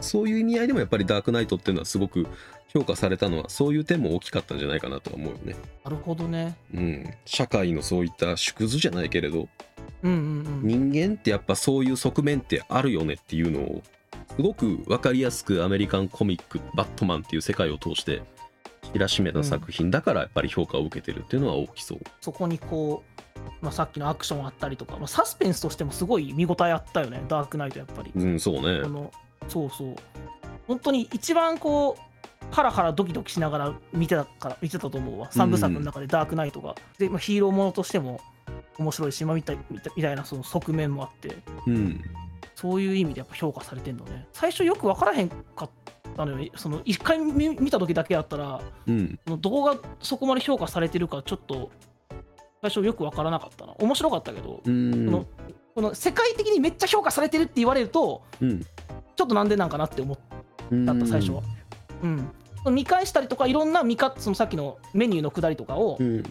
そういう意味合いでもやっぱりダークナイトっていうのはすごく評価されたのはそういう点も大きかったんじゃないかなとは思うよね。なるほどね。うん、社会のそういった縮図じゃないけれどうんうんうん。人間ってやっぱそういう側面ってあるよねっていうのをすごく分かりやすくアメリカンコミック「バットマン」っていう世界を通して知らしめた作品だからやっぱり評価を受けてるっていうのは大きそう。そこにこう、まあ、さっきのアクションあったりとか、まあ、サスペンスとしてもすごい見応えあったよね。ダークナイトやっぱり、うん、そうね。そうそう。本当に一番こうハラハラドキドキしながら見てたから見てたと思うわ。3部作の中でダークナイトが、で、まあ、ヒーローものとしても面白いし、まあ、みたいみたいみたいなその側面もあって。うん、そういう意味でやっぱ評価されてんのね。最初よく分からへんかったのよ。その1回見見た時だけやったらうん、そのどこがそこまで評価されてるかちょっと最初よく分からなかったな。面白かったけど、うん。このこの世界的にめっちゃ評価されてるって言われるとうん、ちょっとなんでなんかなって思った最初は。うん見返したりとかいろんな見方そのさっきのメニューのくだりとかをうん、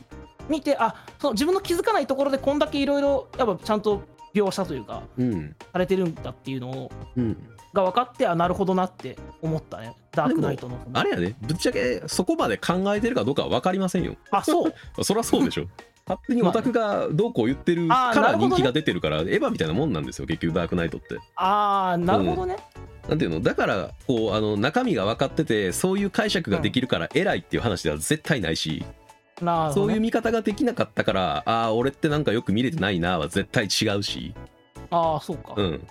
見て、あその自分の気づかないところでこんだけいろいろやっぱちゃんと描写というかうん、されてるんだっていうのをうん。が分かってあなるほどなって思ったね。ダークナイトの。あれやね、ぶっちゃけそこまで考えてるかどうかは分かりませんよ。あそう。そりゃそうでしょ。勝手にオタクがどうこう言ってるから人気が出てるから、エヴァみたいなもんなんですよ、結局、ダークナイトって。ああなるほどね、なんていうの？だからこうあの中身が分かっててそういう解釈ができるから偉いっていう話では絶対ないし、なるほど、ね、そういう見方ができなかったからああ俺ってなんかよく見れてないなは絶対違うし、ああそうか、うん、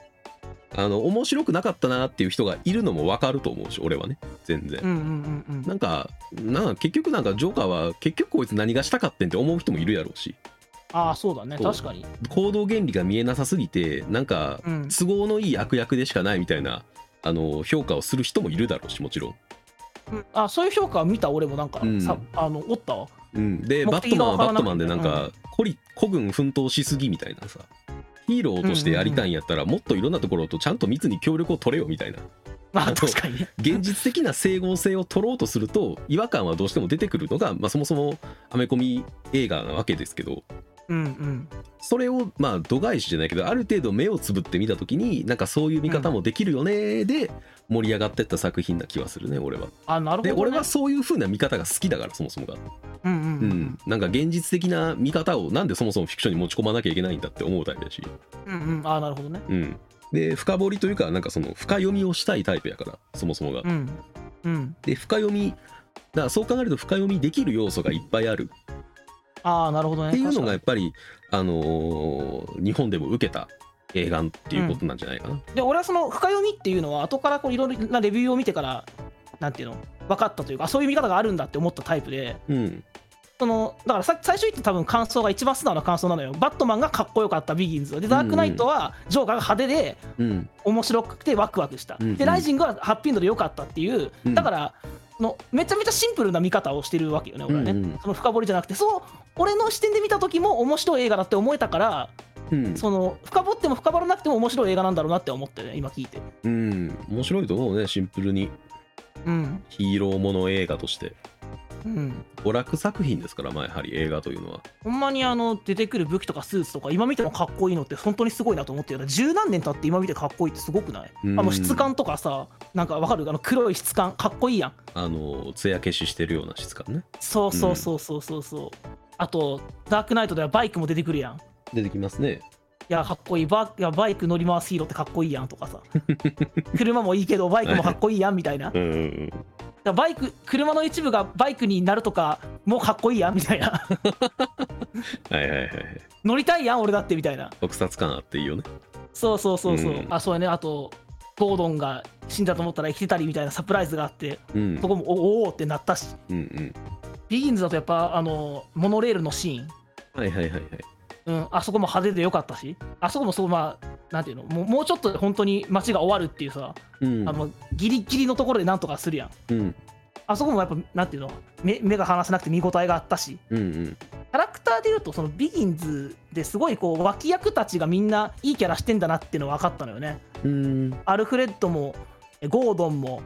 あの面白くなかったなっていう人がいるのも分かると思うし俺はね。全然。うんうんうんうん。なんかなんか結局なんかジョーカーは結局こいつ何がしたかってんって思う人もいるやろうし。ああそうだね。確かに。行動原理が見えなさすぎてなんかうん。都合のいい悪役でしかないみたいなあの評価をする人もいるだろうしもちろん。うん。あそういう評価は見た俺もなんか、うん。さあのおったわ。うん、で目バットマンはバットマンでなんか、孤立孤軍奮闘しすぎみたいなさヒーローとしてやりたいんやったら、もっといろんなところとちゃんと密に協力を取れよみたいな。あの確かに。ね現実的な整合性を取ろうとすると違和感はどうしても出てくるのが、まあ、そもそもアメコミ映画なわけですけどうんうん。それをまあ度外視じゃないけどある程度目をつぶって見た時になんかそういう見方もできるよねで盛り上がってった作品な気はするね俺は。あなるほど、ね、で俺はそういう風な見方が好きだからそもそもが。うんうん。ううん。ん、なんか現実的な見方をなんでそもそもフィクションに持ち込まなきゃいけないんだって思うタイプだし、うんうん。あなるほどね。うん、で深掘りというかなんかその深読みをしたいタイプやからそもそもが。うん。うん。で深読みだからそう考えると深読みできる要素がいっぱいあるああなるほどね。っていうのがや確っぱり、あのー日本でも受けた映画っていうことなんじゃないかな。で俺はその深読みっていうのは後からこういろいろなレビューを見てからなんていうの？分かったというかあそういう見方があるんだって思ったタイプで。うん。そのだからさ最初言って多分感想が一番素直な感想なのよ。バットマンがかっこよかったビギンズでダークナイトはジョーカーが派手でうん。面白くてワクワクした、うんうん。でライジングはハッピーエンドで良かったっていう、うん。だからそのめちゃめちゃシンプルな見方をしてるわけよね俺はね、うんうん。その深掘りじゃなくてそう俺の視点で見た時も面白い映画だって思えたからうん。その深掘っても深掘らなくても面白い映画なんだろうなって思ってね今聞いて。うん。面白いと思うねシンプルに。うん。ヒーローもの映画として。うん。娯楽作品ですからまあやはり映画というのは。ほんまにあの出てくる武器とかスーツとか今見てもかっこいいのって本当にすごいなと思ってる十何年経って今見てかっこいいってすごくない？あうん。の質感とかさなんかわかる？あの黒い質感かっこいいやん。あの艶消ししてるような質感ね。そうそうそうそうそうそうあとダークナイトではバイクも出てくるやん。出てきますね。いやかっこいい。バいやバイク乗り回すヒーローってかっこいいやんとかさ。車もいいけどバイクもかっこいいやんみたいな。うんうんらバイク車の一部がバイクになるとかもうかっこいいやんみたいな。はいはいはいはい。乗りたいやん俺だってみたいな。特撮感あっていいよね。そうそうそうそう、うん。あそうやね。あとゴードンが死んだと思ったら生きてたりみたいなサプライズがあってうん。そこもおおーってなったし。うんうんビギンズだとやっぱあのモノレールのシーン。はいはいはいはい。うん、あそこも派手でよかったし、あそこもそう、まあ、なんていうの、もうもうちょっとで本当に街が終わるっていうさ、うん。あのギリギリのところでなんとかするやん。うん。あそこもやっぱ、なんていうの、目目が離せなくて見応えがあったし、うんうん。キャラクターでいうと、そのビギンズですごいこう脇役たちがみんないいキャラしてんだなっていうの分かったのよね。うん。アルフレッドも、えゴードンも、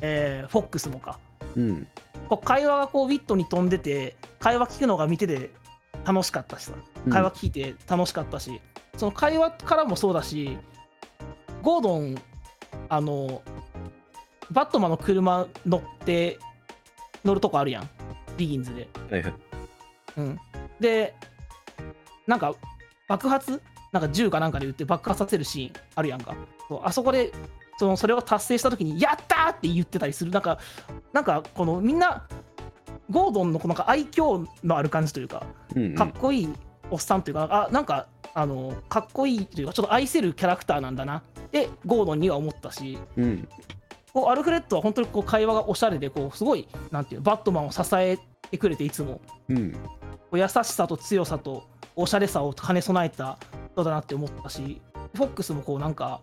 えーフォックスもか。うんこう会話がこうウィットに飛んでて、会話聞くのが見てて楽しかったしさ。会話聞いて楽しかったし、その会話からもそうだしゴードンあのバットマンの車乗って乗るとこあるやん。ビギンズで、はいはい。うん、でなんか爆発？なんか銃かなんかで撃って爆発させるシーンあるやんか。そうあそこでそのそれを達成した時に「やった!」って言ってたりする。なんかなんかこのみんなゴードンのこの愛嬌のある感じというかうんうん。かっこいいおっさんというか、あなんかあのかっこいいというかちょっと愛せるキャラクターなんだな。ってゴードンには思ったしうん。こうアルフレッドは本当にこう会話がおしゃれでこうすごいなんていうのバットマンを支えてくれていつもうん。こう優しさと強さとおしゃれさを兼ね備えた人だなって思ったしフォックスもこうなんか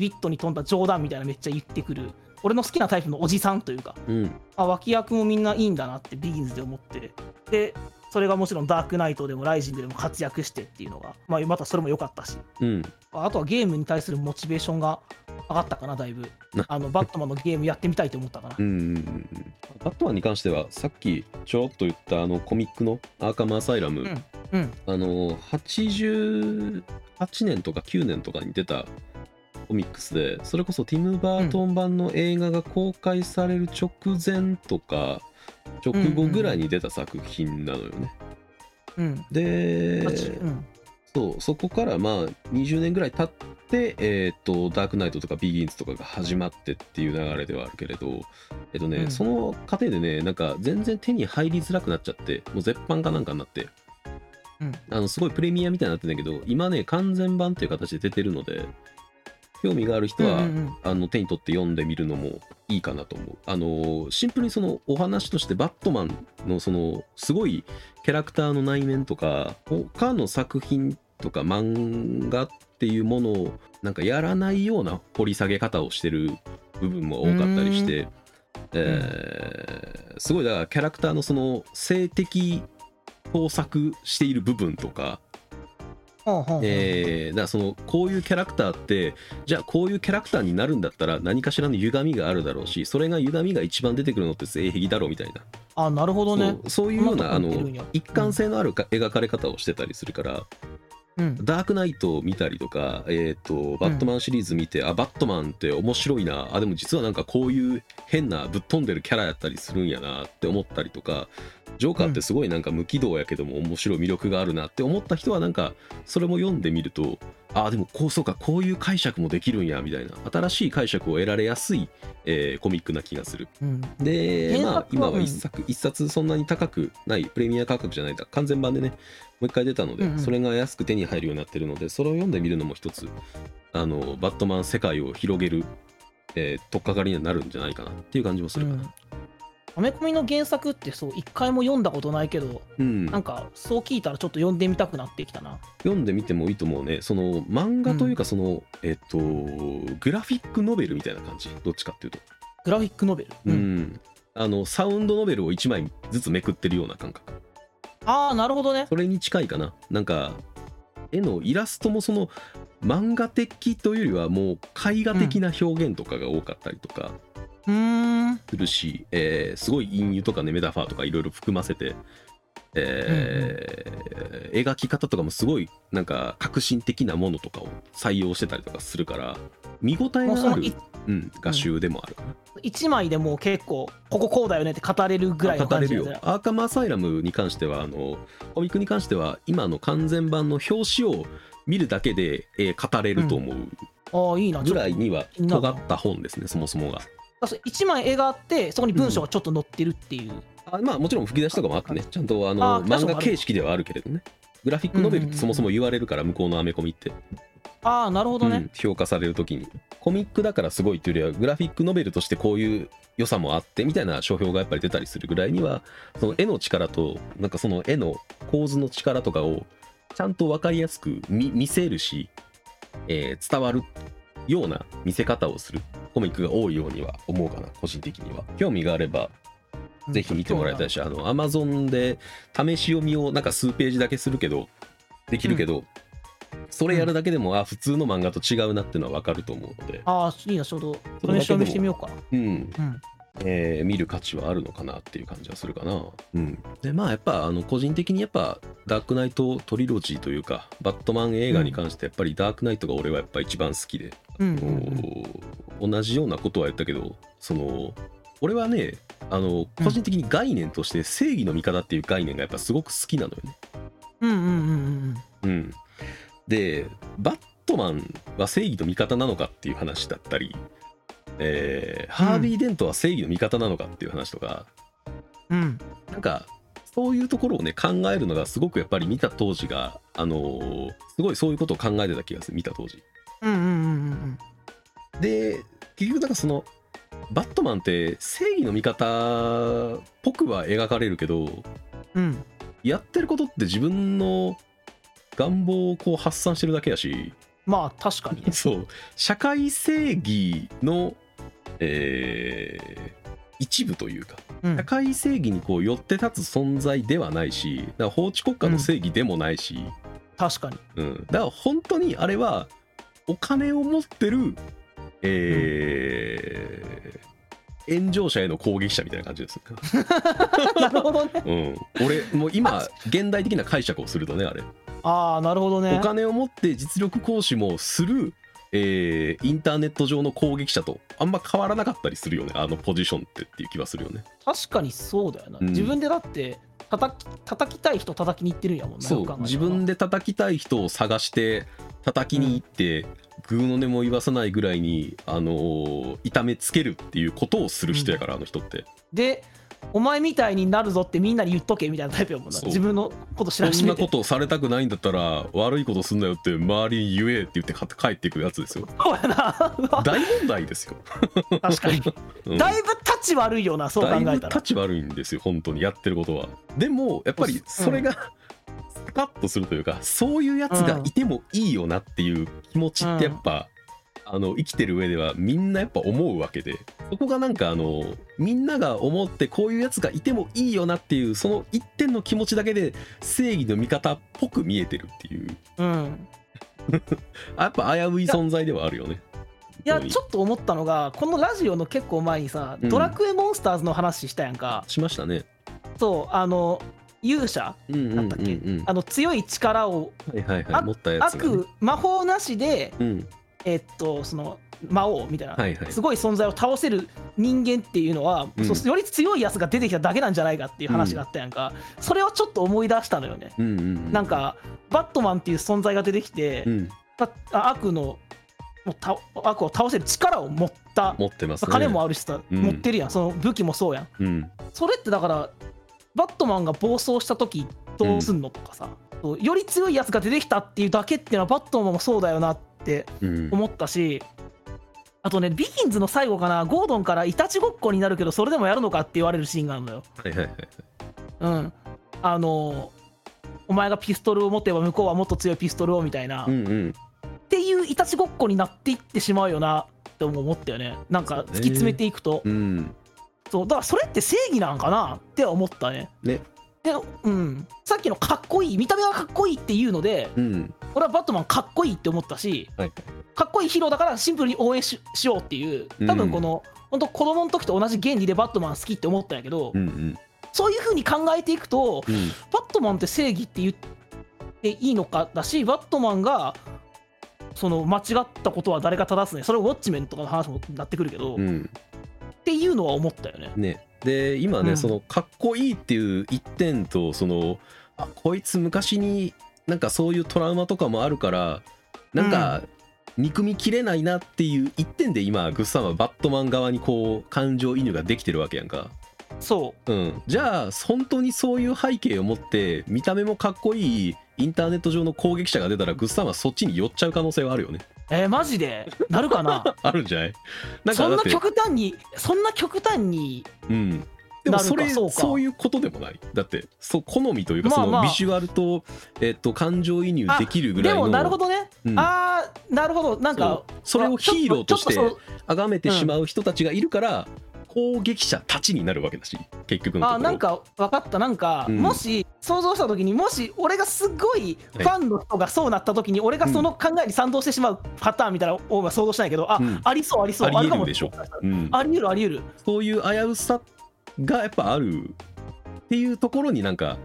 ウィットに富んだ冗談みたいなめっちゃ言ってくる俺の好きなタイプのおじさんというかうん。あ脇役もみんないいんだなってビギンズで思ってでそれがもちろんダークナイトでもライジングでも活躍してっていうのが、まあ、またそれも良かったしうん。あとはゲームに対するモチベーションが上がったかなだいぶ。な。あのバットマンのゲームやってみたいと思ったかな。うんバットマンに関してはさっきちょろっと言ったあのコミックのアーカムアサイラム、うん。うん。あの88年とか9年とかに出たコミックスでそれこそティム・バートン版の映画が公開される直前とか直後ぐらいに出た作品なのよね。うん。で、うん。そうそこからまあ20年ぐらい経って、えー、とダークナイトとかビギンズとかが始まってっていう流れではあるけれど、えっとねうん。その過程でねなんか全然手に入りづらくなっちゃってもう絶版かなんかになって、うん。あのすごいプレミアみたいになってんだけど今ね完全版っていう形で出てるので興味がある人は、うんうんあの手に取って読んでみるのもいいかなと思う。あのシンプルにそのお話としてバットマンのそのすごいキャラクターの内面とか他の作品とか漫画っていうものをなんかやらないような掘り下げ方をしてる部分も多かったりして、えーすごいだからキャラクターのその性的盗作している部分とかえーだからそのこういうキャラクターってじゃあこういうキャラクターになるんだったら何かしらの歪みがあるだろうしそれが歪みが一番出てくるのって性癖だろうみたいな、あなるほどね。そういうようなあの一貫性のあるか描かれ方をしてたりするから、うん。ダークナイトを見たりとか、えー、とバットマンシリーズ見て、あバットマンって面白いな。あでも実はなんかこういう変なぶっ飛んでるキャラやったりするんやなって思ったりとかジョーカーってすごいなんか無軌道やけども面白い魅力があるなって思った人はなんかそれも読んでみるとあでもこうそうかこういう解釈もできるんやみたいな。新しい解釈を得られやすい、えーコミックな気がする。うん。で、まあ、今はうん。一作、一冊そんなに高くない、プレミア価格じゃない完全版でね、もう一回出たので、うんうん。それが安く手に入るようになってるので、それを読んでみるのも一つ、あの、バットマン世界を広げる、えー、取っかかりにはなるんじゃないかなっていう感じもするかな。アメコミの原作ってそう一回も読んだことないけどうん、なんかそう聞いたらちょっと読んでみたくなってきたな。読んでみてもいいと思うね。その漫画というか、その、えっ、と、グラフィックノベルみたいな感じ、どっちかっていうと。グラフィックノベル、うん。あの、サウンドノベルを1枚ずつめくってるような感覚。ああなるほどね。それに近いかな。なんか絵のイラストもその漫画的というよりはもう絵画的な表現とかが多かったりとか。うーんするし、えーすごい隠喩とかねメタファーとかいろいろ含ませて、えー描き方とかもすごいなんか革新的なものとかを採用してたりとかするから見応えがあるもうん、画集でもある。かな。一枚でもう結構こここうだよねって語れるぐらいの語れるよ。よアーカムアサイラムに関してはあのコミックに関しては今の完全版の表紙を見るだけで、えー語れると思うああいいな。ぐらいには尖った本ですねそもそもがあそう一枚絵があってそこに文章がちょっと載ってるっていう、あまあもちろん吹き出しとかもあってね。ちゃんとあのあ漫画形式ではあるけれどね。グラフィックノベルってそもそも言われるから向こうのアメコミって、ああなるほどね、うん評価される時に。コミックだからすごいっていうよりはグラフィックノベルとしてこういう良さもあってみたいな書評がやっぱり出たりするぐらいにはその絵の力となんかその絵の構図の力とかをちゃんと分かりやすく見見せるし、えー伝わるような見せ方をするコミックが多いようには思うかな個人的には。興味があればぜひ見てもらいたいし、あの、アマゾンで試し読みをなんか数ページだけするけど、できるけど、それやるだけでも、あ、普通の漫画と違うなっていうのはわかると思うので、ああいいなちょうどそれだけでもそれ証明してみようか。うん、うん。えー見る価値はあるのかなっていう感じはするかな。うん。で、まあやっぱ、あの、個人的にやっぱ、ダークナイトトリロジーというか、バットマン映画に関して、やっぱりダークナイトが俺はやっぱ一番好きで、うん同じようなことは言ったけどその俺はねあの個人的に概念として正義の味方っていう概念がやっぱすごく好きなのよね。うんうんうんうんうん、でバットマンは正義の味方なのかっていう話だったり、えーハービー・デントは正義の味方なのかっていう話とか、うんなんかそういうところをね考えるのがすごくやっぱり見た当時があのーすごいそういうことを考えてた気がする見た当時。うんうんうんうんで結局なんかそのバットマンって正義の味方っぽくは描かれるけどうん。やってることって自分の願望をこう発散してるだけやし。まあ確かにね。そう。社会正義の、えー一部というか。うん。社会正義にこう寄って立つ存在ではないしだから法治国家の正義でもないし、確かに。うん、だから本当にあれはお金を持ってる、えー炎上者への攻撃者みたいな感じです、なるほどね。うん、俺もう今現代的な解釈をするとねあれ、ああなるほどね。お金を持って実力行使もする、えーインターネット上の攻撃者とあんま変わらなかったりするよね。あのポジションってっていう気はするよね。確かにそうだよな、うん。自分でだって叩き叩きたい人叩きに行ってるんやもんな。そう。自分で叩きたい人を探して叩きに行って、グーの音も言わさないぐらいに、あのー痛めつけるっていうことをする人やから、あの人って。でお前みたいになるぞってみんなに言っとけみたいなタイプやもんな。自分のこと知らしめて。そんなことされたくないんだったら悪いことすんなよって周りに言えって言って帰っていくやつですよ。そうやな。大問題ですよ、確かに。うん。だいぶ立ち悪いよなそう考えたら。立ち悪いんですよ本当にやってることは。でもやっぱりそれが、スカッとするというかそういうやつがいてもいいよなっていう気持ちってやっぱ、あの生きてる上ではみんなやっぱ思うわけでそこがなんかあのみんなが思ってこういうやつがいてもいいよなっていうその一点の気持ちだけで正義の味方っぽく見えてるっていう。うん。あ やっぱ危うい存在ではあるよね。いやちょっと思ったのがこのラジオの結構前にさ、うん。ドラクエモンスターズの話したやんか。しましたね。そうあの勇者うんうんうんだったっけ？うんあの強い力をはいはいはいあ持ったやつが、ね、悪魔法なしでうんえっとその魔王みたいな、はいはい。すごい存在を倒せる人間っていうのは、うん。より強いやつが出てきただけなんじゃないかっていう話があったやんか、それをちょっと思い出したのよね、うんうんうん。なんかバットマンっていう存在が出てきて、うん。まあ悪のもうた悪を倒せる力を持った、持ってますね。まあ金もあるしさ、うん。持ってるやん。その武器もそうやん。うん。それってだからバットマンが暴走した時どうすんのとかさ、より強いやつが出てきたっていうだけっていうのはバットマンもそうだよなってうん。思ったしあとねビギンズの最後かなゴードンからいたちごっこになるけどそれでもやるのかって言われるシーンがあるのよ。はいはいはいうん、あのお前がピストルを持てば向こうはもっと強いピストルをみたいな、っうんうん。ていういたちごっこになっていってしまうよなって思ったよね。なんか突き詰めていくと、うん。そうだからそれって正義なんかなって思ったね。ねで、うん、さっきのかっこいい見た目がかっこいいっていうのでうん。俺はバットマンかっこいいって思ったし、はい。かっこいいヒーローだからシンプルに応援ししようっていう多分この、本当子供の時と同じ原理でバットマン好きって思ったんやけど、うんうん。そういう風に考えていくとうん。バットマンって正義って言っていいのかだしバットマンがその間違ったことは誰が正すね。それはウォッチメンとかの話もなってくるけど、っうん。ていうのは思ったよね。ねで今ね、うんそのかっこいいっていう一点とそのあこいつ昔になんかそういうトラウマとかもあるからなんか憎みきれないなっていう一点で今グッサンはバットマン側にこう感情移入ができてるわけやんか。そうん、じゃあ本当にそういう背景を持って見た目もかっこいいインターネット上の攻撃者が出たらグッサンはそっちに寄っちゃう可能性はあるよね。うえーマジで？なるかな？あるんじゃない？なんかそんな極端にそんな極端にうん、でもそれそういうことでもない。だってそう好みというかそのビジュアルと、えっと感情移入できるぐらいのでもなるほどね、うん。あーなるほど。なんかそれをヒーローとして崇めてしまう人たちがいるから、攻撃者たちになるわけだし結局のあなんか分かった。なんか、うん。もし想像した時にもし俺がすごいファンの人がそうなった時に俺がその考えに賛同してしまうパターンみたいなのを想像したんやけどあ、うん。ありそうありそう。ありえるでしょ。うん、あり得るあり得る。そういう危うさがやっぱあるっていうところになんか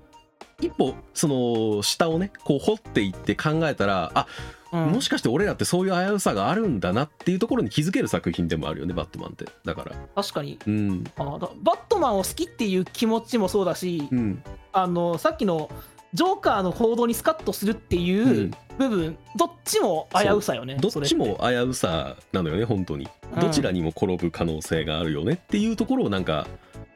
一歩その下をねこう掘っていって考えたらあうん。もしかして俺らってそういう危うさがあるんだなっていうところに気づける作品でもあるよねバットマンって。だから。確かに。うん。あだバットマンを好きっていう気持ちもそうだし、うん。あのさっきのジョーカーの行動にスカッとするっていう部分、どっちも危うさよねどっちも危うさなのよね本当に。うん。どちらにも転ぶ可能性があるよねっていうところをなんか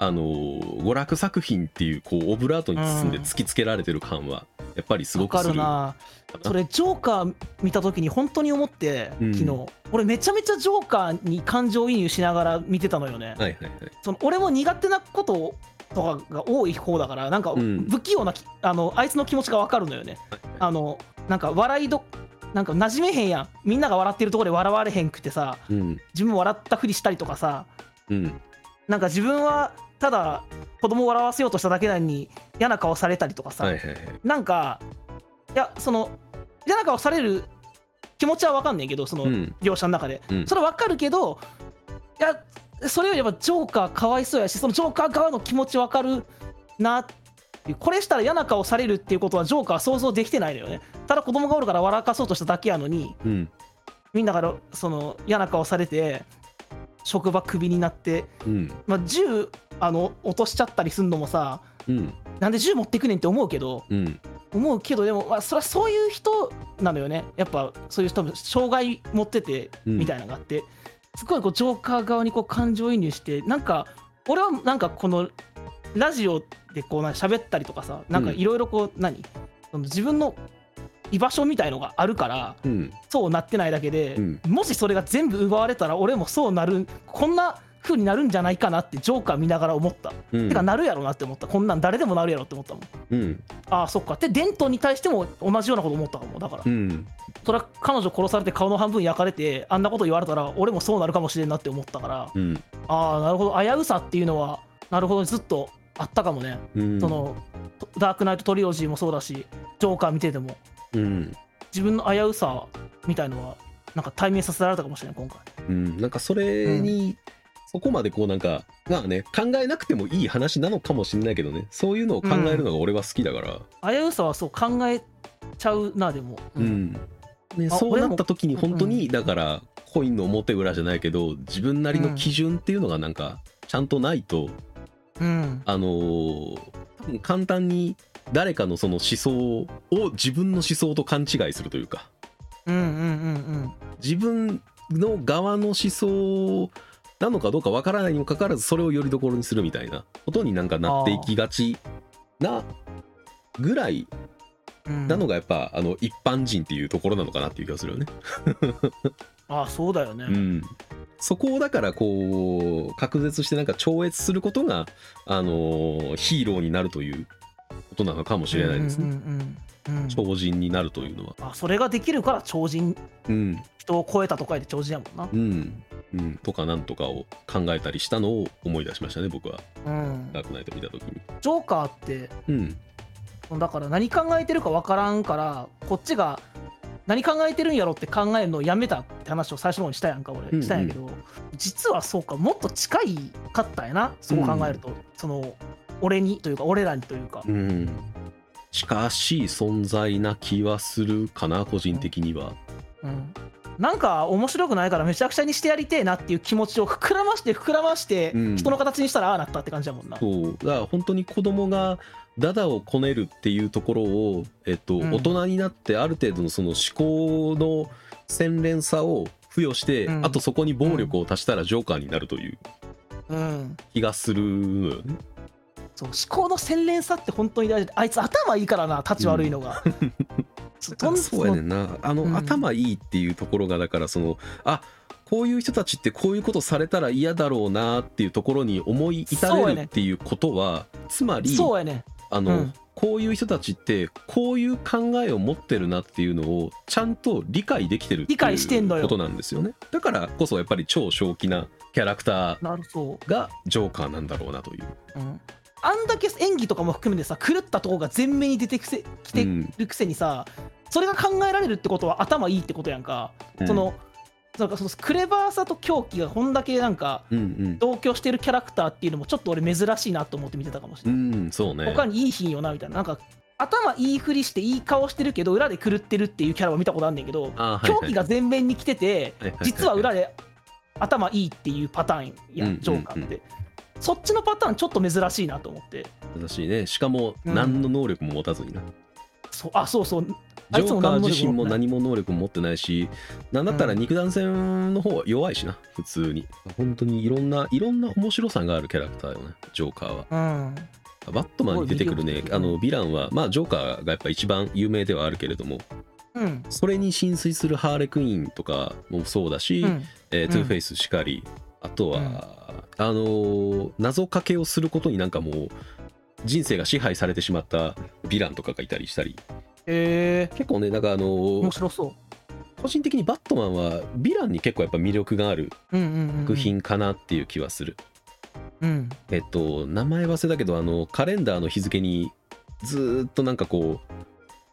あのー娯楽作品っていうこうオブラートに包んで突きつけられてる感はやっぱりすごくする。るな。それジョーカー見た時に本当に思って、うん。昨日。俺めちゃめちゃジョーカーに感情移入しながら見てたのよね、はいはいはい。その俺も苦手なこととかが多い方だからなんかうん。不器用なき、あのあいつの気持ちが分かるのよね。あのなんか笑いどなんか馴染めへんやん。みんなが笑ってるところで笑われへんくてさうん。自分も笑ったふりしたりとかさうんなんか自分はただ子供を笑わせようとしただけなのに嫌な顔されたりとかさ、はいはいはい。なんかいやその嫌な顔される気持ちは分かんねんけどそのうん。描写の中で、うん。それ分かるけどいやそれよりやっぱジョーカーかわいそうやしそのジョーカー側の気持ち分かるなこれしたら嫌な顔されるっていうことはジョーカーは想像できてないのよね。ただ子供がおるから笑かそうとしただけやのにうん。みんなからその嫌な顔されて職場クビになって、うん。まあ、銃あの落としちゃったりすんのもさうん。なんで銃持ってくねんって思うけどうん。思うけどでも、まあ、それはそういう人なのよね。やっぱそういう人も障害持っててうん。みたいなのがあって、すごいこうジョーカー側にこう感情移入してなんか俺はなんかこのラジオでこうな喋ったりとかさなんかいろいろこう何、その自分の居場所みたいのがあるからうん。そうなってないだけで、うん。もしそれが全部奪われたら俺もそうなるこんな風になるんじゃないかなってジョーカー見ながら思った、うん。てかなるやろなって思った。こんなん誰でもなるやろって思ったもん。うん。ああそっか。でデントンに対しても同じようなこと思ったかもだから、うん。それは彼女殺されて顔の半分焼かれてあんなこと言われたら俺もそうなるかもしれんなって思ったから。うん。ああなるほど。危うさっていうのはなるほどずっとあったかもね、うん。そのダークナイトトリロジーもそうだしジョーカー見ててもうん。自分の危うさみたいのはなんか対面させられたかもしれない今回。うん。なんかそれに、そこまでこうなんかまあね考えなくてもいい話なのかもしれないけどね。そういうのを考えるのが俺は好きだから、危うさはそう考えちゃうなでも、うん。ね、あそうなった時に本当にだからコインの表裏じゃないけど自分なりの基準っていうのがなんかちゃんとないと、うん。あのー多分簡単に誰かのその思想を自分の思想と勘違いするというか。うんうんうん自分の側の思想なのかどうかわからないにもかかわらずそれをよりどころにするみたいなことになんかなっていきがちなぐらいうんうんなのがやっぱあの一般人っていうところなのかなっていう気がするよね。ああそうだよね、うん、そこをだからこう隔絶してなんか超越することが、あのーヒーローになるということなのかもしれないですね。うんうんうんうん超人になるというのは。あそれができるから超人うん、人を超えたとかで超人やもんな。うん、うん、とかなんとかを考えたりしたのを思い出しましたね僕は。うん。ダークナイト見た時に。ジョーカーってうん。だから何考えてるか分からんからこっちが何考えてるんやろって考えるのをやめたって話を最初の方にしたやんかうんう俺ん。したんやけど、実はそうかもっと近いかったんやなそう考えると、その俺にというか俺らにというか。う、ん。近しい存在な気はするかな個人的には。うん、なんか面白くないからめちゃくちゃにしてやりてえなっていう気持ちを膨らまして膨らましてうん。人の形にしたらああなったって感じだもんな、そう。だから本当に子供がダダをこねるっていうところを、えっとうん。大人になってある程度のその思考の洗練さを付与して、うん。あとそこに暴力を足したらジョーカーになるといううん、気がするのよね。そう思考の洗練さって本当に大事。であいつ頭いいからな立ち悪いのが、そうとんそうやねんな。あの、うん。頭いいっていうところがだからそのあこういう人たちってこういうことされたら嫌だろうなっていうところに思い至れるっていうことは、つまりそうやね。あの、うん。こういう人たちってこういう考えを持ってるなっていうのをちゃんと理解できてるって理解してんのよ。いうことなんですよね。だからこそやっぱり超正気なキャラクターがジョーカーなんだろうなという、う、うん、あんだけ演技とかも含めてさ狂ったとこが前面に出てきてるくせにさ、それが考えられるってことは頭いいってことやんか、そのなんかそのクレバーさと狂気がこんだけなんかうんうん。同居してるキャラクターっていうのもちょっと俺珍しいなと思って見てたかもしれうない、んそうね。他にいい品よなみたいな。なんか頭いいふりしていい顔してるけど裏で狂ってるっていうキャラを見たことあんねんけどあはいはい。狂気が前面に来ててはいはいはい実は裏で頭いいっていうパターンやうん。ジョーカーってそっちのパターンちょっと珍しいなと思って。だしね。しかもうん。何の能力も持たずにな、そうあそうそう。あいつもジョーカー自身も何も能力も持ってないしなんだったら肉弾戦の方は弱いしな普通に。本当にいろんないろんな面白さがあるキャラクターよねジョーカーは。うん。バットマンに出てくるね。あのヴィランはまあジョーカーがやっぱ一番有名ではあるけれどもうん。それに浸水するハーレクイーンとかもそうだし、うん。うんえートゥーフェイスしかりあとは、うん。あのー謎かけをすることになんかもう人生が支配されてしまったヴィランとかがいたりしたり。へえ。結構ねなんかあのー面白そ個人的にバットマンはヴィランに結構やっぱ魅力がある作品かなっていう気はする、うん。えっと名前忘れたけどあのカレンダーの日付にずーっとなんかこう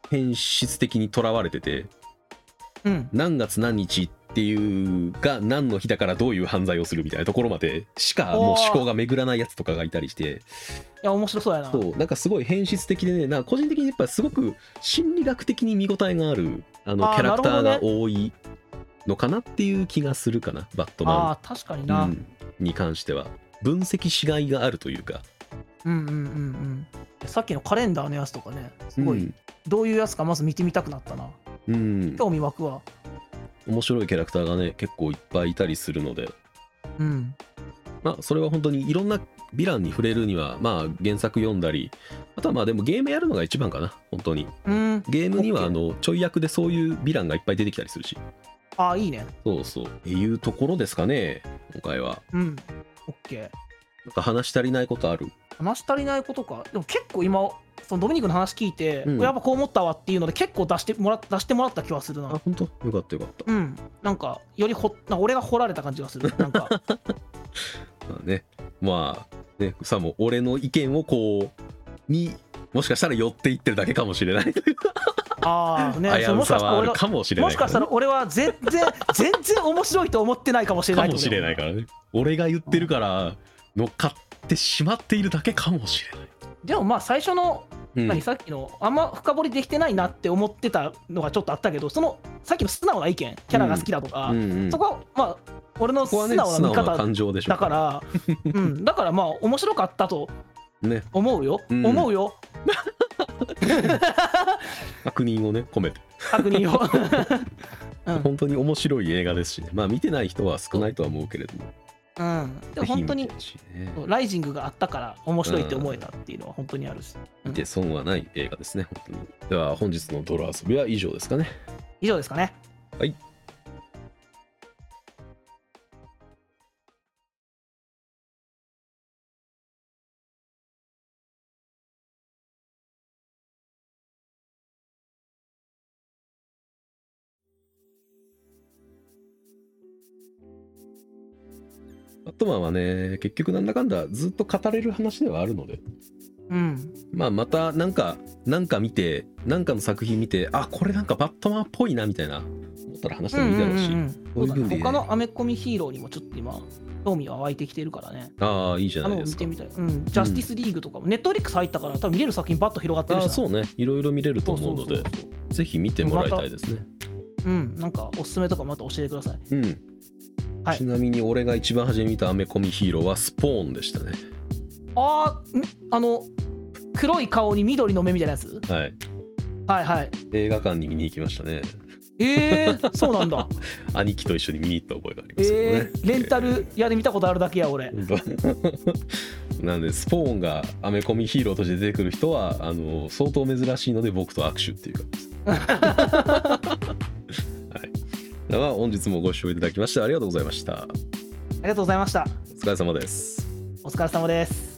変質的にとらわれててうん。何月何日っていうが何の日だからどういう犯罪をするみたいなところまでしかもう思考が巡らないやつとかがいたりして。いや面白そうやな。そうなんかすごい変質的でねなんか個人的にやっぱすごく心理学的に見応えがあるあのキャラクターが多いのかなっていう気がするかなバットマン。ああ確かにな、うん、に関しては。分析しがいがあるというか。うんうんうんうん。さっきのカレンダーのやつとかねすごい、うん。どういうやつかまず見てみたくなったな。うん、興味湧くわ面白いキャラクターがね結構いっぱいいたりするので。うん。まあそれは本当にいろんなヴィランに触れるにはまあ原作読んだりあとはまあでもゲームやるのが一番かな本当に。うん。ゲームには OK あのちょい役でそういうヴィランがいっぱい出てきたりするし。ああいいね。そうそう。っていうところですかね今回は。うん。オッケー。なんか話し足りないことある？話し足りないことか。でも結構今そのドミニクの話聞いて、うん。やっぱこう思ったわっていうので結構出してもら出してもらった気はするな。あ本当？よかったよかった。うん。なんかよりほなんか俺が掘られた感じがする。なんか。まあね。まあね。さも俺の意見をこうにもしかしたら寄っていってるだけかもしれない。ああうもしかしたらかもしれないもしかしたら俺は全然全然面白いと思ってないかもしれないかもしれないからね。俺が言ってるから乗っかってしまっているだけかもしれない、でもまあ最初のうん。何さっきのあんま深掘りできてないなって思ってたのがちょっとあったけどそのさっきの素直な意見キャラが好きだとか、うん。うんそこはまあ俺の素直な見方だから、うん、だからまあ面白かったとね。思うよ、うん。思うよ。確認をね込めて。確認を、うん。本当に面白い映画ですしね。まあ見てない人は少ないとは思うけれどもうん、でも本当にね。ライジングがあったから面白いって思えたっていうのは本当にあるし、うん。見て損はない映画ですね本当に。では本日の泥遊びは以上ですかね。以上ですかね。はいマンはね結局なんだかんだずっと語れる話ではあるので。うん。まあまたなんかなんか見てなんかの作品見てあこれなんかバットマンっぽいなみたいな思ったら話してもいいだろうし、うんうんうん。他のアメコミヒーローにもちょっと今興味は湧いてきてるからね。ああいいじゃあないですか。の見てみたい、うん、ジャスティスリーグとかも、ネットフリックス入ったから多分見れる作品バッと広がってるし。なああそうね。いろいろ見れると思うのでぜひ見てもらいたいですね。うん。なんかおすすめとかまた教えてください。うん、はい。ちなみに俺が一番初め見たアメコミヒーローはスポーンでしたね。あーんあの黒い顔に緑の目みたいなやつ？はい。はいはい。映画館に見に行きましたね。えー、そうなんだ。兄貴と一緒に見に行った覚えがありますけどね。え、ー、レンタル屋で見たことあるだけや俺。なんでスポーンがアメコミヒーローとして出てくる人はあの相当珍しいので僕と握手っていう感じです。はい、では本日もご視聴いただきましてありがとうございました。ありがとうございましたお疲れ様です。お疲れ様です